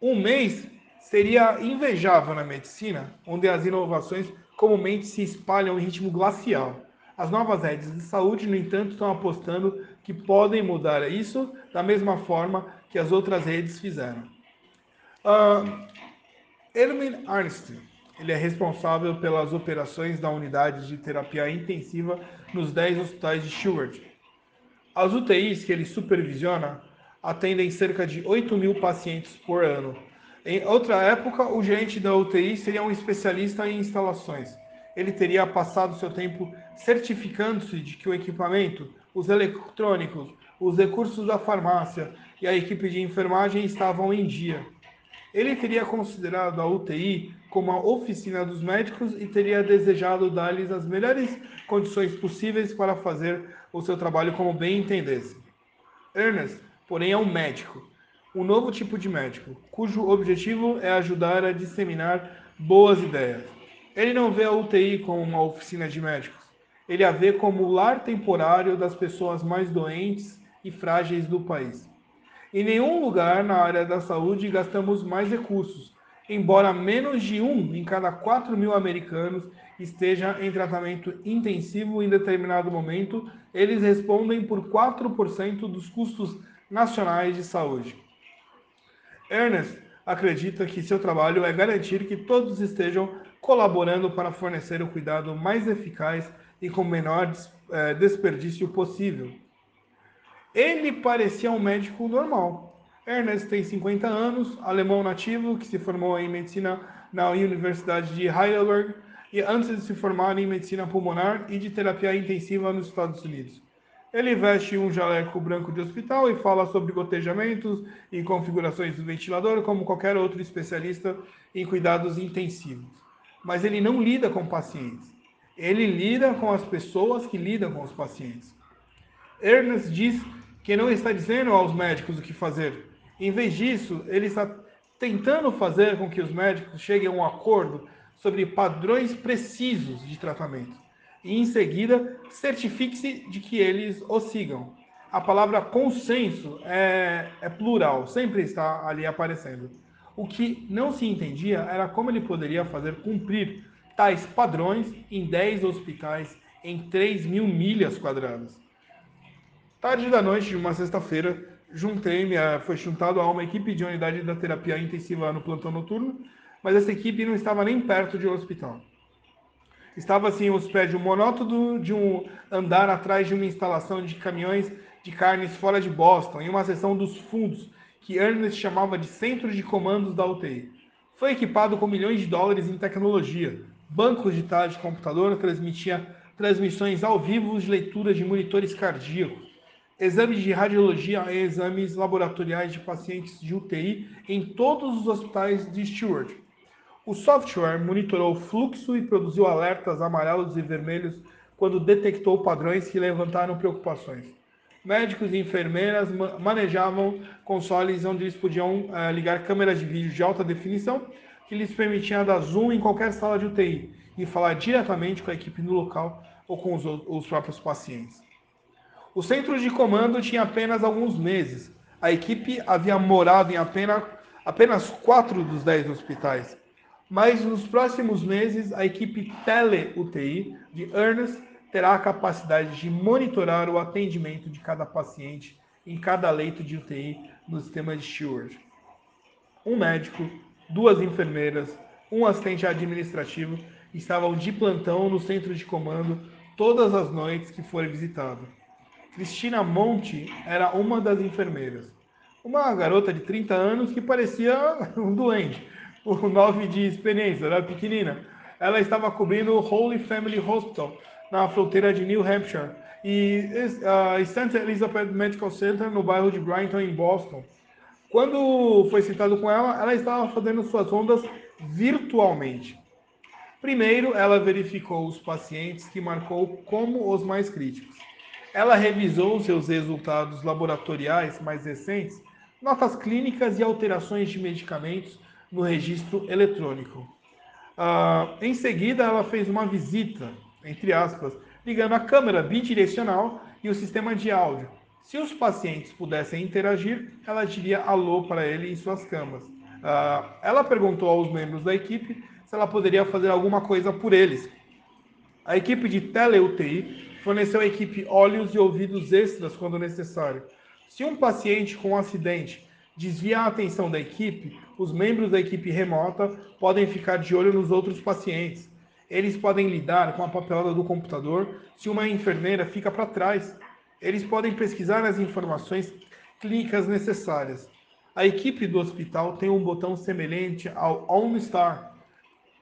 Um mês seria invejável na medicina, onde as inovações comumente se espalham em ritmo glacial. As novas redes de saúde, no entanto, estão apostando que podem mudar isso da mesma forma que as outras redes fizeram. Uh, Erwin Arnstein ele é responsável pelas operações da unidade de terapia intensiva nos 10 hospitais de Stewart. As UTIs que ele supervisiona atendem cerca de 8 mil pacientes por ano. Em outra época, o gerente da UTI seria um especialista em instalações. Ele teria passado seu tempo certificando-se de que o equipamento, os eletrônicos, os recursos da farmácia e a equipe de enfermagem estavam em dia. Ele teria considerado a UTI como a oficina dos médicos e teria desejado dar-lhes as melhores condições possíveis para fazer o seu trabalho como bem entendesse. Ernest, porém, é um médico, um novo tipo de médico, cujo objetivo é ajudar a disseminar boas ideias. Ele não vê a UTI como uma oficina de médicos, ele a vê como o lar temporário das pessoas mais doentes e frágeis do país. Em nenhum lugar na área da saúde gastamos mais recursos, embora menos de um em cada 4 mil americanos esteja em tratamento intensivo em determinado momento, eles respondem por 4% dos custos nacionais de saúde. Ernest acredita que seu trabalho é garantir que todos estejam colaborando para fornecer o cuidado mais eficaz e com menor é, desperdício possível. Ele parecia um médico normal. Ernest tem 50 anos, alemão nativo, que se formou em medicina na Universidade de Heidelberg e antes de se formar em medicina pulmonar e de terapia intensiva nos Estados Unidos. Ele veste um jaleco branco de hospital e fala sobre gotejamentos e configurações do ventilador como qualquer outro especialista em cuidados intensivos. Mas ele não lida com pacientes. Ele lida com as pessoas que lidam com os pacientes. Ernest diz que não está dizendo aos médicos o que fazer. Em vez disso, ele está tentando fazer com que os médicos cheguem a um acordo sobre padrões precisos de tratamento e, em seguida, certifique-se de que eles o sigam. A palavra consenso é, é plural, sempre está ali aparecendo. O que não se entendia era como ele poderia fazer cumprir tais padrões em 10 hospitais em 3 mil milhas quadradas. Tarde da noite de uma sexta-feira, juntei-me, foi juntado a uma equipe de unidade da terapia intensiva no plantão noturno, mas essa equipe não estava nem perto de um hospital. Estava assim os prédios monótono de um andar atrás de uma instalação de caminhões de carnes fora de Boston, em uma seção dos fundos que Ernest chamava de Centro de Comandos da UTI. Foi equipado com milhões de dólares em tecnologia. Bancos dados de computador transmitia transmissões ao vivo de leitura de monitores cardíacos, exames de radiologia e exames laboratoriais de pacientes de UTI em todos os hospitais de Stewart. O software monitorou o fluxo e produziu alertas amarelos e vermelhos quando detectou padrões que levantaram preocupações. Médicos e enfermeiras manejavam consoles onde eles podiam uh, ligar câmeras de vídeo de alta definição que lhes permitiam dar zoom em qualquer sala de UTI e falar diretamente com a equipe no local ou com os, os próprios pacientes. O centro de comando tinha apenas alguns meses. A equipe havia morado em apenas, apenas quatro dos dez hospitais mas nos próximos meses a equipe tele-UTI de Ernest terá a capacidade de monitorar o atendimento de cada paciente em cada leito de UTI no sistema de Steward. Um médico, duas enfermeiras, um assistente administrativo estavam de plantão no centro de comando todas as noites que foi visitado. Cristina Monte era uma das enfermeiras. Uma garota de 30 anos que parecia um doente, o 9 de experiência, era pequenina. Ela estava cobrindo o Holy Family Hospital na fronteira de New Hampshire e a St. Elizabeth Medical Center no bairro de Brighton, em Boston. Quando foi citado com ela, ela estava fazendo suas ondas virtualmente. Primeiro, ela verificou os pacientes que marcou como os mais críticos. Ela revisou seus resultados laboratoriais mais recentes, notas clínicas e alterações de medicamentos no registro eletrônico. Uh, em seguida, ela fez uma visita, entre aspas, ligando a câmera bidirecional e o sistema de áudio. Se os pacientes pudessem interagir, ela diria alô para ele em suas camas. Uh, ela perguntou aos membros da equipe se ela poderia fazer alguma coisa por eles. A equipe de tele-UTI forneceu à equipe olhos e ouvidos extras quando necessário. Se um paciente com um acidente desvia a atenção da equipe, os membros da equipe remota podem ficar de olho nos outros pacientes. Eles podem lidar com a papelada do computador se uma enfermeira fica para trás. Eles podem pesquisar as informações clínicas necessárias. A equipe do hospital tem um botão semelhante ao OnStar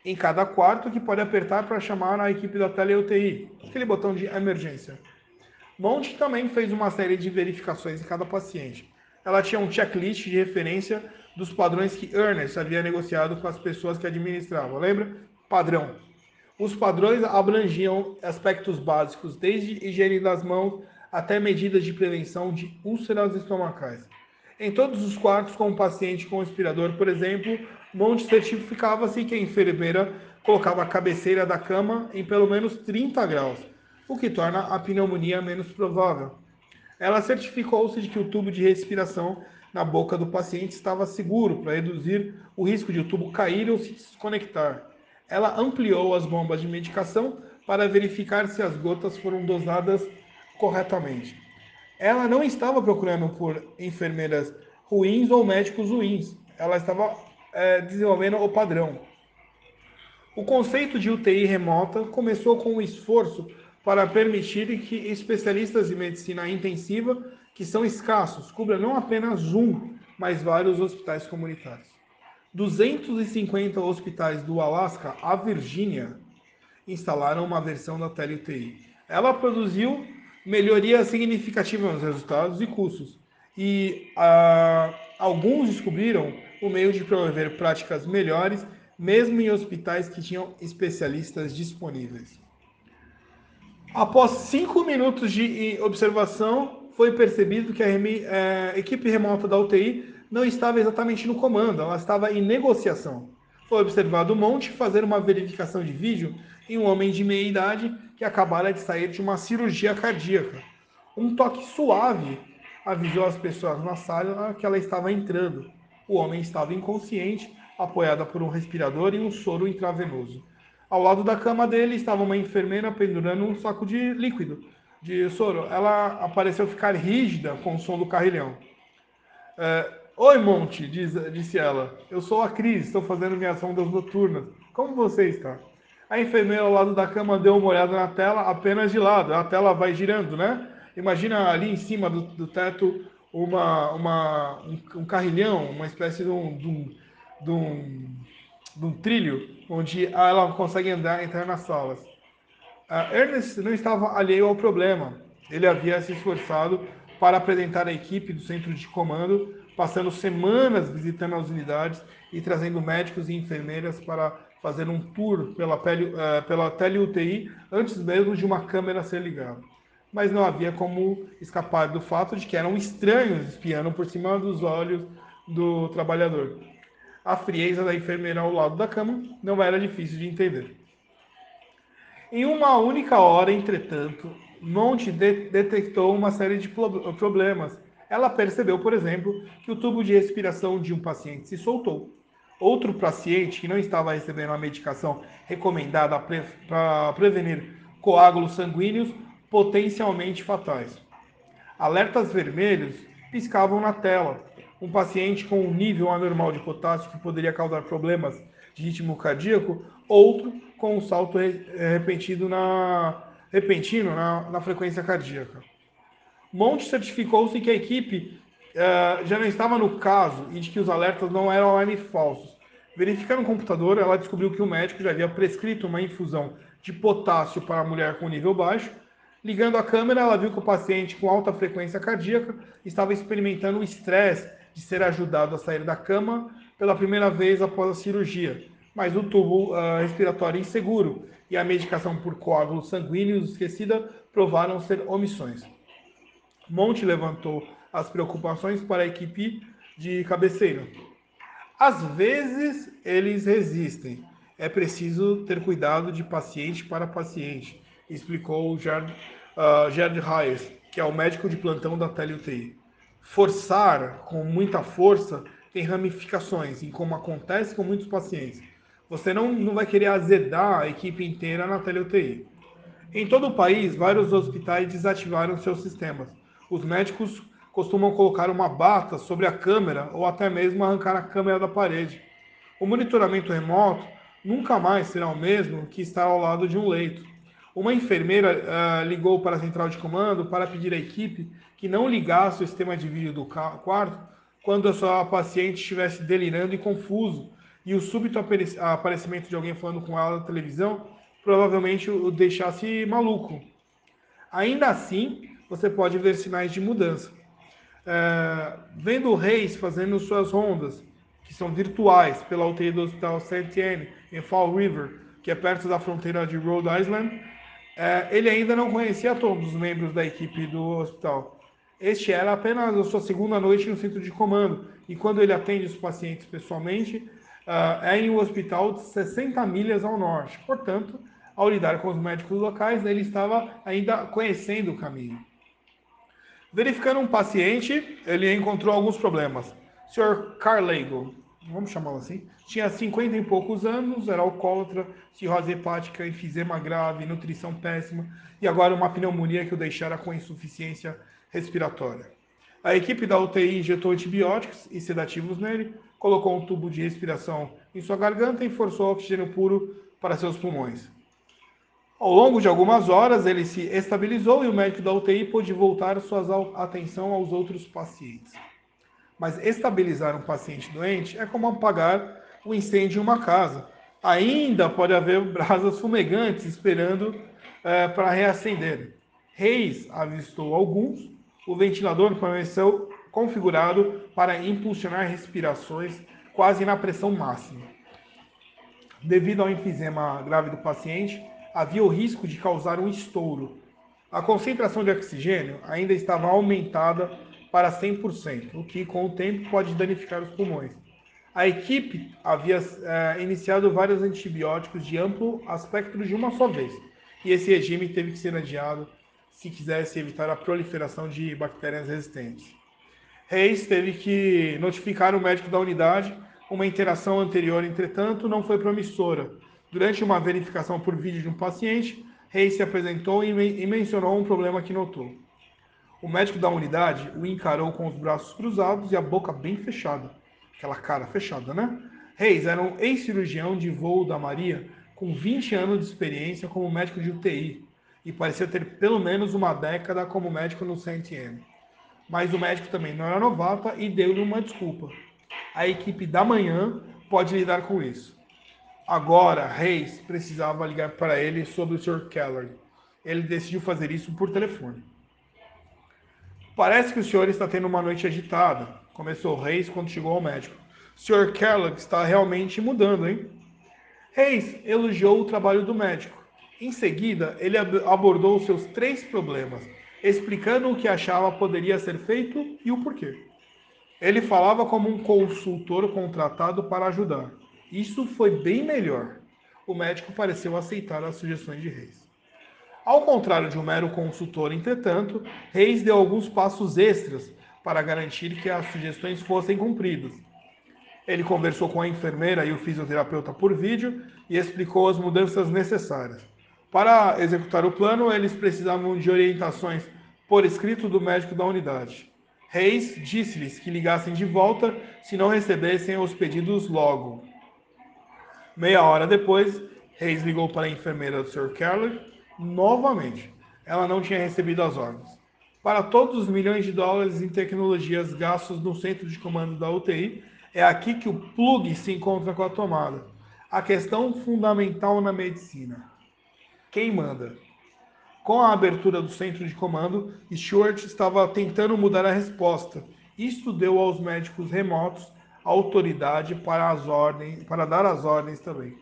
em cada quarto que pode apertar para chamar a equipe da tele-UTI, aquele botão de emergência. Monte também fez uma série de verificações em cada paciente ela tinha um checklist de referência dos padrões que Ernest havia negociado com as pessoas que administravam. Lembra? Padrão. Os padrões abrangiam aspectos básicos, desde higiene das mãos até medidas de prevenção de úlceras estomacais. Em todos os quartos com um paciente com respirador, por exemplo, Monte certificava-se que a enfermeira colocava a cabeceira da cama em pelo menos 30 graus, o que torna a pneumonia menos provável. Ela certificou-se de que o tubo de respiração na boca do paciente estava seguro para reduzir o risco de o tubo cair ou se desconectar. Ela ampliou as bombas de medicação para verificar se as gotas foram dosadas corretamente. Ela não estava procurando por enfermeiras ruins ou médicos ruins. Ela estava é, desenvolvendo o padrão. O conceito de UTI remota começou com um esforço para permitir que especialistas em medicina intensiva, que são escassos, cubram não apenas um, mas vários hospitais comunitários. 250 hospitais do Alasca à Virgínia instalaram uma versão da tele-UTI. Ela produziu melhorias significativas nos resultados e custos, e ah, alguns descobriram o meio de promover práticas melhores, mesmo em hospitais que tinham especialistas disponíveis. Após cinco minutos de observação, foi percebido que a é, equipe remota da UTI não estava exatamente no comando, ela estava em negociação. Foi observado o Monte fazer uma verificação de vídeo em um homem de meia idade acabara de sair de uma cirurgia cardíaca. Um toque suave avisou as pessoas na sala que ela estava entrando. O homem estava inconsciente, apoiada por um respirador e um soro intravenoso. Ao lado da cama dele estava uma enfermeira pendurando um saco de líquido, de soro. Ela apareceu ficar rígida com o som do carrilhão. É, Oi, Monte, diz, disse ela. Eu sou a Cris, estou fazendo minhas ondas noturnas. Como você está? A enfermeira ao lado da cama deu uma olhada na tela apenas de lado. A tela vai girando, né? Imagina ali em cima do, do teto uma, uma, um, um, carrilhão, uma espécie de um, de um, de um, de um trilho, onde ela consegue andar, entrar nas salas. Uh, Ernest não estava alheio ao problema. Ele havia se esforçado para apresentar a equipe do centro de comando, passando semanas visitando as unidades e trazendo médicos e enfermeiras para fazer um tour pela, pele, uh, pela tele-UTI antes mesmo de uma câmera ser ligada mas não havia como escapar do fato de que eram estranhos espiando por cima dos olhos do trabalhador. A frieza da enfermeira ao lado da cama não era difícil de entender. Em uma única hora, entretanto, Monte de detectou uma série de problemas. Ela percebeu, por exemplo, que o tubo de respiração de um paciente se soltou. Outro paciente que não estava recebendo a medicação recomendada para prevenir coágulos sanguíneos potencialmente fatais. Alertas vermelhos piscavam na tela. Um paciente com um nível anormal de potássio que poderia causar problemas de ritmo cardíaco, outro com um salto repentino na, repentino na, na frequência cardíaca. Monte certificou-se que a equipe uh, já não estava no caso e de que os alertas não eram alarmes falsos. Verificando o computador, ela descobriu que o médico já havia prescrito uma infusão de potássio para a mulher com nível baixo Ligando a câmera, ela viu que o paciente com alta frequência cardíaca estava experimentando o estresse de ser ajudado a sair da cama pela primeira vez após a cirurgia, mas o tubo uh, respiratório inseguro e a medicação por coágulos sanguíneos esquecida provaram ser omissões. Monte levantou as preocupações para a equipe de cabeceira. Às vezes eles resistem. É preciso ter cuidado de paciente para paciente explicou o Gerd, uh, Hayes, que é o médico de plantão da TeleUTI. Forçar com muita força tem ramificações, em como acontece com muitos pacientes. Você não, não vai querer azedar a equipe inteira na TeleUTI. Em todo o país, vários hospitais desativaram seus sistemas. Os médicos costumam colocar uma bata sobre a câmera ou até mesmo arrancar a câmera da parede. O monitoramento remoto nunca mais será o mesmo que estar ao lado de um leito. Uma enfermeira uh, ligou para a central de comando para pedir à equipe que não ligasse o sistema de vídeo do quarto quando a sua paciente estivesse delirando e confuso e o súbito aparecimento de alguém falando com ela na televisão provavelmente o deixasse maluco. Ainda assim, você pode ver sinais de mudança. Uh, vendo reis fazendo suas rondas, que são virtuais, pela UTI do Hospital St. Anne, em Fall River, que é perto da fronteira de Rhode Island, é, ele ainda não conhecia todos os membros da equipe do hospital. Este era apenas a sua segunda noite no centro de comando, e quando ele atende os pacientes pessoalmente, uh, é em um hospital de 60 milhas ao norte. Portanto, ao lidar com os médicos locais, ele estava ainda conhecendo o caminho. Verificando um paciente, ele encontrou alguns problemas. O Sr. Carlego, vamos chamá-lo assim, tinha 50 e poucos anos, era alcoólatra, cirrose hepática, enfisema grave, nutrição péssima e agora uma pneumonia que o deixara com insuficiência respiratória. A equipe da UTI injetou antibióticos e sedativos nele, colocou um tubo de respiração em sua garganta e forçou oxigênio puro para seus pulmões. Ao longo de algumas horas, ele se estabilizou e o médico da UTI pôde voltar sua atenção aos outros pacientes. Mas estabilizar um paciente doente é como apagar o um incêndio em uma casa. Ainda pode haver brasas fumegantes esperando é, para reacender. Reis avistou alguns. O ventilador permaneceu configurado para impulsionar respirações quase na pressão máxima. Devido ao enfisema grave do paciente, havia o risco de causar um estouro. A concentração de oxigênio ainda estava aumentada para 100%, o que com o tempo pode danificar os pulmões. A equipe havia é, iniciado vários antibióticos de amplo espectro de uma só vez, e esse regime teve que ser adiado se quisesse evitar a proliferação de bactérias resistentes. Reis teve que notificar o médico da unidade. Uma interação anterior, entretanto, não foi promissora, Durante uma verificação por vídeo de um paciente, Reis se apresentou e mencionou um problema que notou. O médico da unidade o encarou com os braços cruzados e a boca bem fechada. Aquela cara fechada, né? Reis era um ex-cirurgião de voo da Maria, com 20 anos de experiência como médico de UTI, e parecia ter pelo menos uma década como médico no CNTM. Mas o médico também não era novata e deu-lhe uma desculpa. A equipe da manhã pode lidar com isso. Agora, Reis precisava ligar para ele sobre o Sr. Keller. Ele decidiu fazer isso por telefone. Parece que o senhor está tendo uma noite agitada, começou Reis quando chegou ao médico. O Sr. Keller está realmente mudando, hein? Reis elogiou o trabalho do médico. Em seguida, ele abordou seus três problemas, explicando o que achava poderia ser feito e o porquê. Ele falava como um consultor contratado para ajudar. Isso foi bem melhor. O médico pareceu aceitar as sugestões de Reis. Ao contrário de um mero consultor, entretanto, Reis deu alguns passos extras para garantir que as sugestões fossem cumpridas. Ele conversou com a enfermeira e o fisioterapeuta por vídeo e explicou as mudanças necessárias. Para executar o plano, eles precisavam de orientações por escrito do médico da unidade. Reis disse-lhes que ligassem de volta se não recebessem os pedidos logo. Meia hora depois, Reis ligou para a enfermeira do Sr. Keller novamente. Ela não tinha recebido as ordens. Para todos os milhões de dólares em tecnologias gastos no centro de comando da UTI, é aqui que o plug se encontra com a tomada. A questão fundamental na medicina. Quem manda? Com a abertura do centro de comando, Stuart estava tentando mudar a resposta. Isto deu aos médicos remotos autoridade para, as ordens, para dar as ordens também.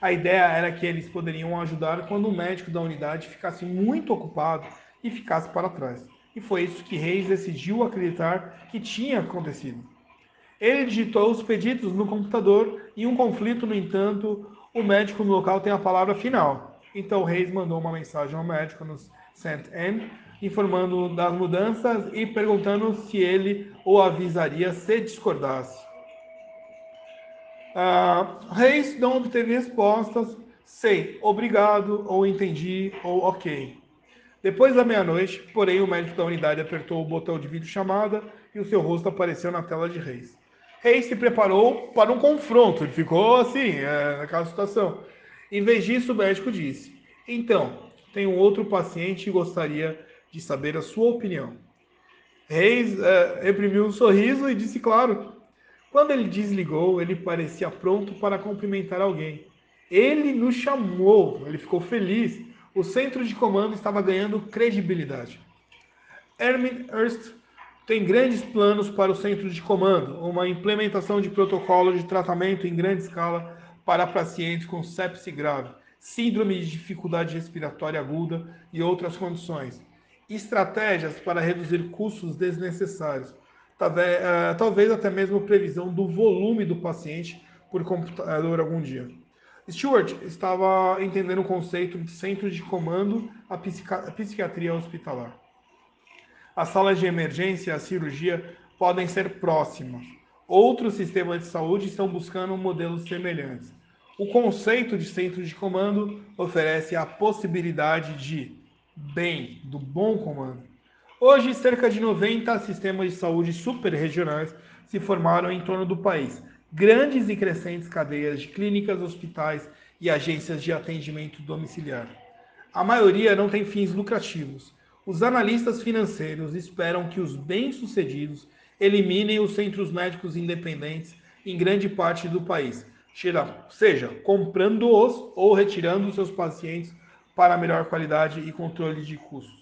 A ideia era que eles poderiam ajudar quando o médico da unidade ficasse muito ocupado e ficasse para trás. E foi isso que Reis decidiu acreditar que tinha acontecido. Ele digitou os pedidos no computador e um conflito, no entanto, o médico no local tem a palavra final. Então Reis mandou uma mensagem ao médico no Send-N informando das mudanças e perguntando se ele o avisaria se discordasse. Uh, Reis não obteve respostas, sei, obrigado, ou entendi, ou ok. Depois da meia-noite, porém, o médico da unidade apertou o botão de videochamada e o seu rosto apareceu na tela de Reis. Reis se preparou para um confronto, ele ficou assim, é, naquela situação. Em vez disso, o médico disse: Então, tenho outro paciente e gostaria de saber a sua opinião. Reis é, reprimiu um sorriso e disse: Claro, quando ele desligou, ele parecia pronto para cumprimentar alguém. Ele nos chamou, ele ficou feliz. O centro de comando estava ganhando credibilidade. Ermin Erst tem grandes planos para o centro de comando, uma implementação de protocolo de tratamento em grande escala para pacientes com sepse grave, síndrome de dificuldade respiratória aguda e outras condições. Estratégias para reduzir custos desnecessários talvez até mesmo previsão do volume do paciente por computador algum dia. Stewart estava entendendo o conceito de centro de comando a, psiquiatria hospitalar. As salas de emergência e a cirurgia podem ser próximas. Outros sistemas de saúde estão buscando modelos semelhantes. O conceito de centro de comando oferece a possibilidade de bem, do bom comando. Hoje, cerca de 90 sistemas de saúde superregionais se formaram em torno do país. Grandes e crescentes cadeias de clínicas, hospitais e agências de atendimento domiciliar. A maioria não tem fins lucrativos. Os analistas financeiros esperam que os bem-sucedidos eliminem os centros médicos independentes em grande parte do país, seja comprando-os ou retirando seus pacientes para melhor qualidade e controle de custos.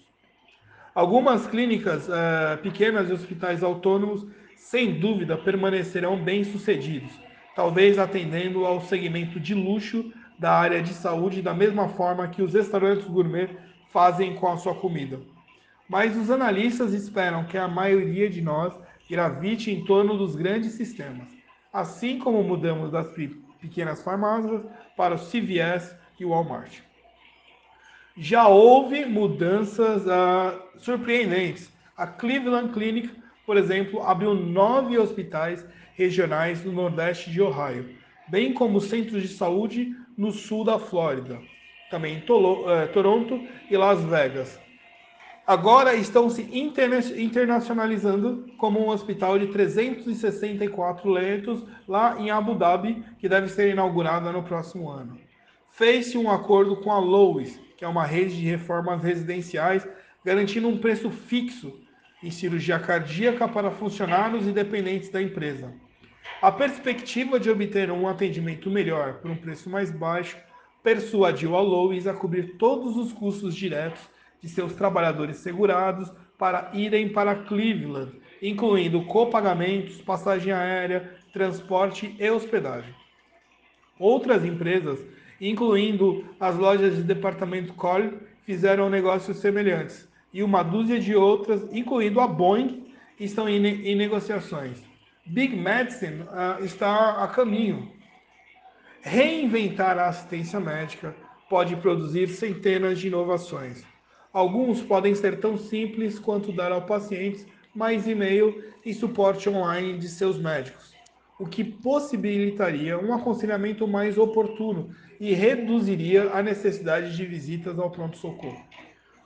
Algumas clínicas uh, pequenas e hospitais autônomos, sem dúvida, permanecerão bem-sucedidos, talvez atendendo ao segmento de luxo da área de saúde da mesma forma que os restaurantes gourmet fazem com a sua comida. Mas os analistas esperam que a maioria de nós gravite em torno dos grandes sistemas, assim como mudamos das pequenas farmácias para o CVS e o Walmart. Já houve mudanças uh, surpreendentes. A Cleveland Clinic, por exemplo, abriu nove hospitais regionais no nordeste de Ohio, bem como centros de saúde no sul da Flórida, também em uh, Toronto e Las Vegas agora estão se interna internacionalizando como um hospital de 364 leitos lá em Abu Dhabi, que deve ser inaugurado no próximo ano. Fez-se um acordo com a Lois, que é uma rede de reformas residenciais, garantindo um preço fixo em cirurgia cardíaca para funcionários e dependentes da empresa. A perspectiva de obter um atendimento melhor por um preço mais baixo persuadiu a Lois a cobrir todos os custos diretos de seus trabalhadores segurados para irem para Cleveland, incluindo copagamentos, passagem aérea, transporte e hospedagem. Outras empresas, incluindo as lojas de departamento Cole, fizeram negócios semelhantes, e uma dúzia de outras, incluindo a Boeing, estão em, em negociações. Big Medicine uh, está a caminho. Reinventar a assistência médica pode produzir centenas de inovações. Alguns podem ser tão simples quanto dar ao paciente mais e-mail e suporte online de seus médicos, o que possibilitaria um aconselhamento mais oportuno e reduziria a necessidade de visitas ao pronto-socorro.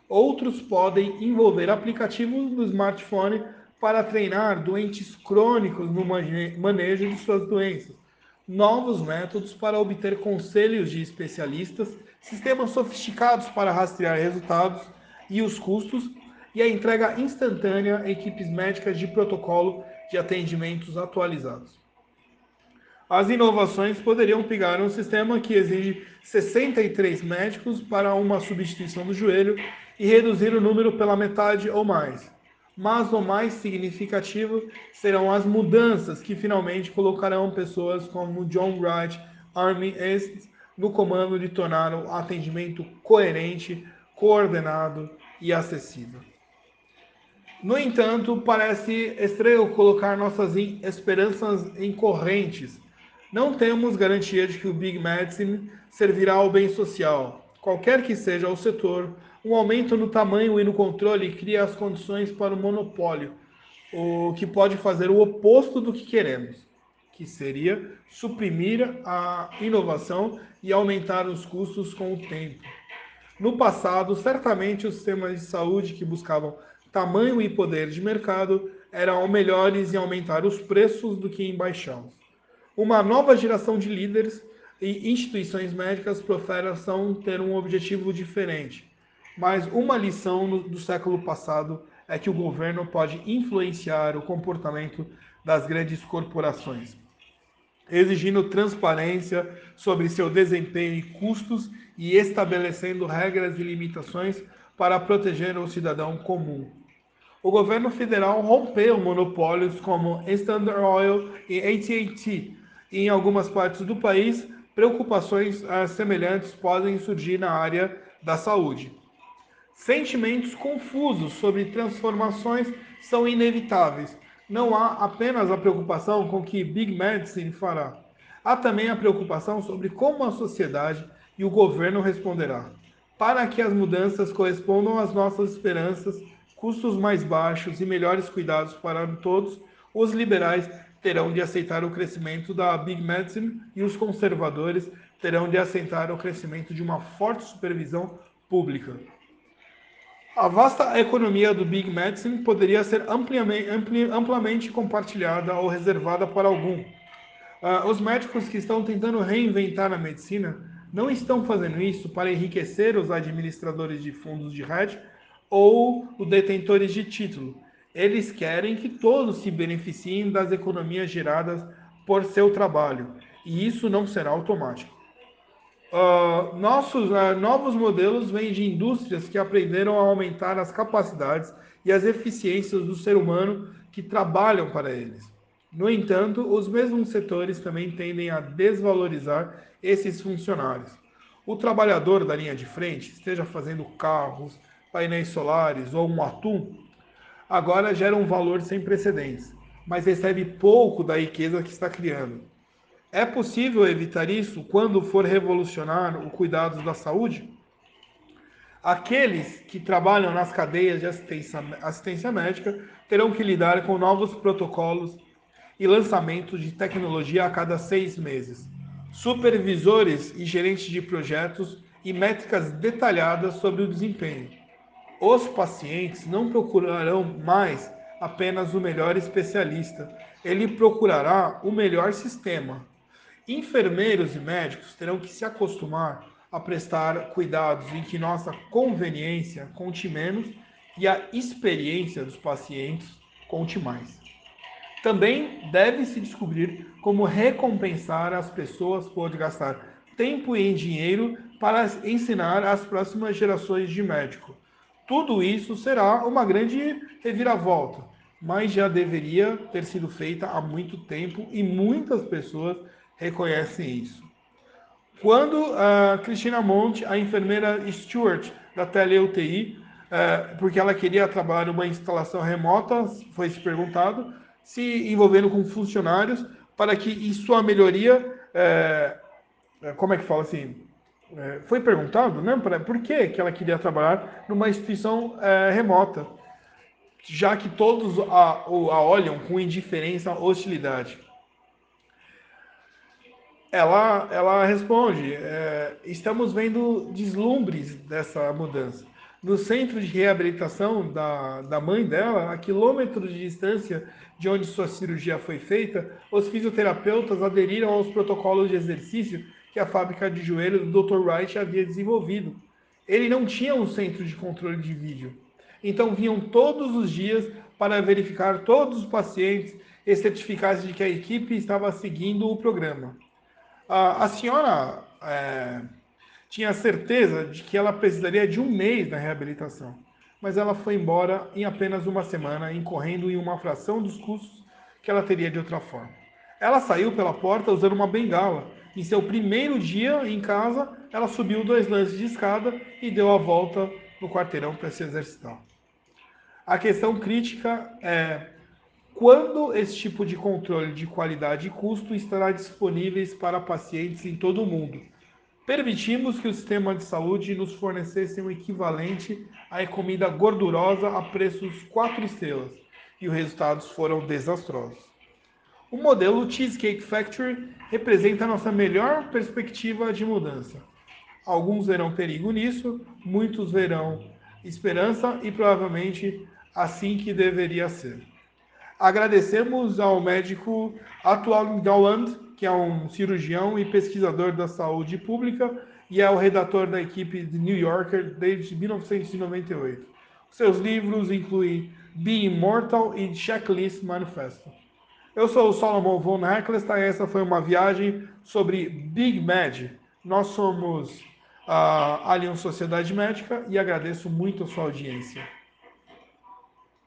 Outros podem envolver aplicativos no smartphone para treinar doentes crônicos no manejo de suas doenças, novos métodos para obter conselhos de especialistas, sistemas sofisticados para rastrear resultados e os custos, e a entrega instantânea a equipes médicas de protocolo de atendimentos atualizados. As inovações poderiam pegar um sistema que exige 63 médicos para uma substituição do joelho e reduzir o número pela metade ou mais. Mas o mais significativo serão as mudanças que finalmente colocarão pessoas como John Wright, Army Ace no comando de tornar o atendimento coerente, coordenado e acessível. No entanto, parece estranho colocar nossas esperanças em correntes. Não temos garantia de que o Big Medicine servirá ao bem social. Qualquer que seja o setor, um aumento no tamanho e no controle cria as condições para o monopólio, o que pode fazer o oposto do que queremos, que seria suprimir a inovação e aumentar os custos com o tempo. No passado, certamente os sistemas de saúde que buscavam tamanho e poder de mercado eram melhores em aumentar os preços do que em baixá-los. Uma nova geração de líderes e instituições médicas professam ter um objetivo diferente. Mas uma lição do século passado é que o governo pode influenciar o comportamento das grandes corporações exigindo transparência sobre seu desempenho e custos e estabelecendo regras e limitações para proteger o cidadão comum. O governo federal rompeu monopólios como Standard Oil e AT&T. Em algumas partes do país, preocupações ah, semelhantes podem surgir na área da saúde. Sentimentos confusos sobre transformações são inevitáveis, não há apenas a preocupação com o que Big Medicine fará. Há também a preocupação sobre como a sociedade e o governo responderá. Para que as mudanças correspondam às nossas esperanças, custos mais baixos e melhores cuidados para todos, os liberais terão de aceitar o crescimento da Big Medicine e os conservadores terão de aceitar o crescimento de uma forte supervisão pública. A vasta economia do Big Medicine poderia ser ampliamente, ampli, amplamente compartilhada ou reservada para algum. Uh, os médicos que estão tentando reinventar a medicina não estão fazendo isso para enriquecer os administradores de fundos de hedge ou os detentores de título. Eles querem que todos se beneficiem das economias geradas por seu trabalho, e isso não será automático. Uh, nossos uh, novos modelos vêm de indústrias que aprenderam a aumentar as capacidades e as eficiências do ser humano que trabalham para eles. No entanto, os mesmos setores também tendem a desvalorizar esses funcionários. O trabalhador da linha de frente, esteja fazendo carros, painéis solares ou um atum, agora gera um valor sem precedentes, mas recebe pouco da riqueza que está criando. É possível evitar isso quando for revolucionar o cuidado da saúde? Aqueles que trabalham nas cadeias de assistência, assistência médica terão que lidar com novos protocolos e lançamentos de tecnologia a cada seis meses. Supervisores e gerentes de projetos e métricas detalhadas sobre o desempenho os pacientes não procurarão mais apenas o melhor especialista, ele procurará o melhor sistema. Enfermeiros e médicos terão que se acostumar a prestar cuidados em que nossa conveniência conte menos e a experiência dos pacientes conte mais. Também deve-se descobrir como recompensar as pessoas por gastar tempo e dinheiro para ensinar as próximas gerações de médicos tudo isso será uma grande reviravolta, mas já deveria ter sido feita há muito tempo e muitas pessoas reconhecem isso. Quando a Cristina Monte, a enfermeira Stewart da TeleUTI, é, porque ela queria trabalhar numa instalação remota, foi se perguntado, se envolvendo com funcionários para que em sua melhoria, é, é como é que fala assim, é, foi perguntado né, pra, por que, que ela queria trabalhar numa instituição é, remota, já que todos a, a olham com indiferença, hostilidade. Ela, ela responde: é, estamos vendo deslumbres dessa mudança. No centro de reabilitação da, da mãe dela, a quilômetros de distância de onde sua cirurgia foi feita, os fisioterapeutas aderiram aos protocolos de exercício que a fábrica de joelhos do Dr. Wright havia desenvolvido. Ele não tinha um centro de controle de vídeo. Então vinham todos os dias para verificar todos os pacientes e certificar-se de que a equipe estava seguindo o programa. A, a senhora é, tinha certeza de que ela precisaria de um mês na reabilitação, mas ela foi embora em apenas uma semana, incorrendo em uma fração dos custos que ela teria de outra forma. Ela saiu pela porta usando uma bengala em seu primeiro dia em casa, ela subiu dois lances de escada e deu a volta no quarteirão para se exercitar. A questão crítica é quando esse tipo de controle de qualidade e custo estará disponíveis para pacientes em todo o mundo. Permitimos que o sistema de saúde nos fornecesse um equivalente à comida gordurosa a preços quatro estrelas, e os resultados foram desastrosos. O modelo Cheesecake Factory representa nossa melhor perspectiva de mudança. Alguns verão perigo nisso, muitos verão esperança e provavelmente assim que deveria ser. Agradecemos ao médico Atual Gowland, que é um cirurgião e pesquisador da saúde pública e é o redator da equipe de New Yorker desde 1998. Seus livros incluem Be Immortal e Checklist Manifesto. Eu sou o Solomon von Hecklestein, essa foi uma viagem sobre Big Med. Nós somos a Allianz Sociedade Médica e agradeço muito a sua audiência.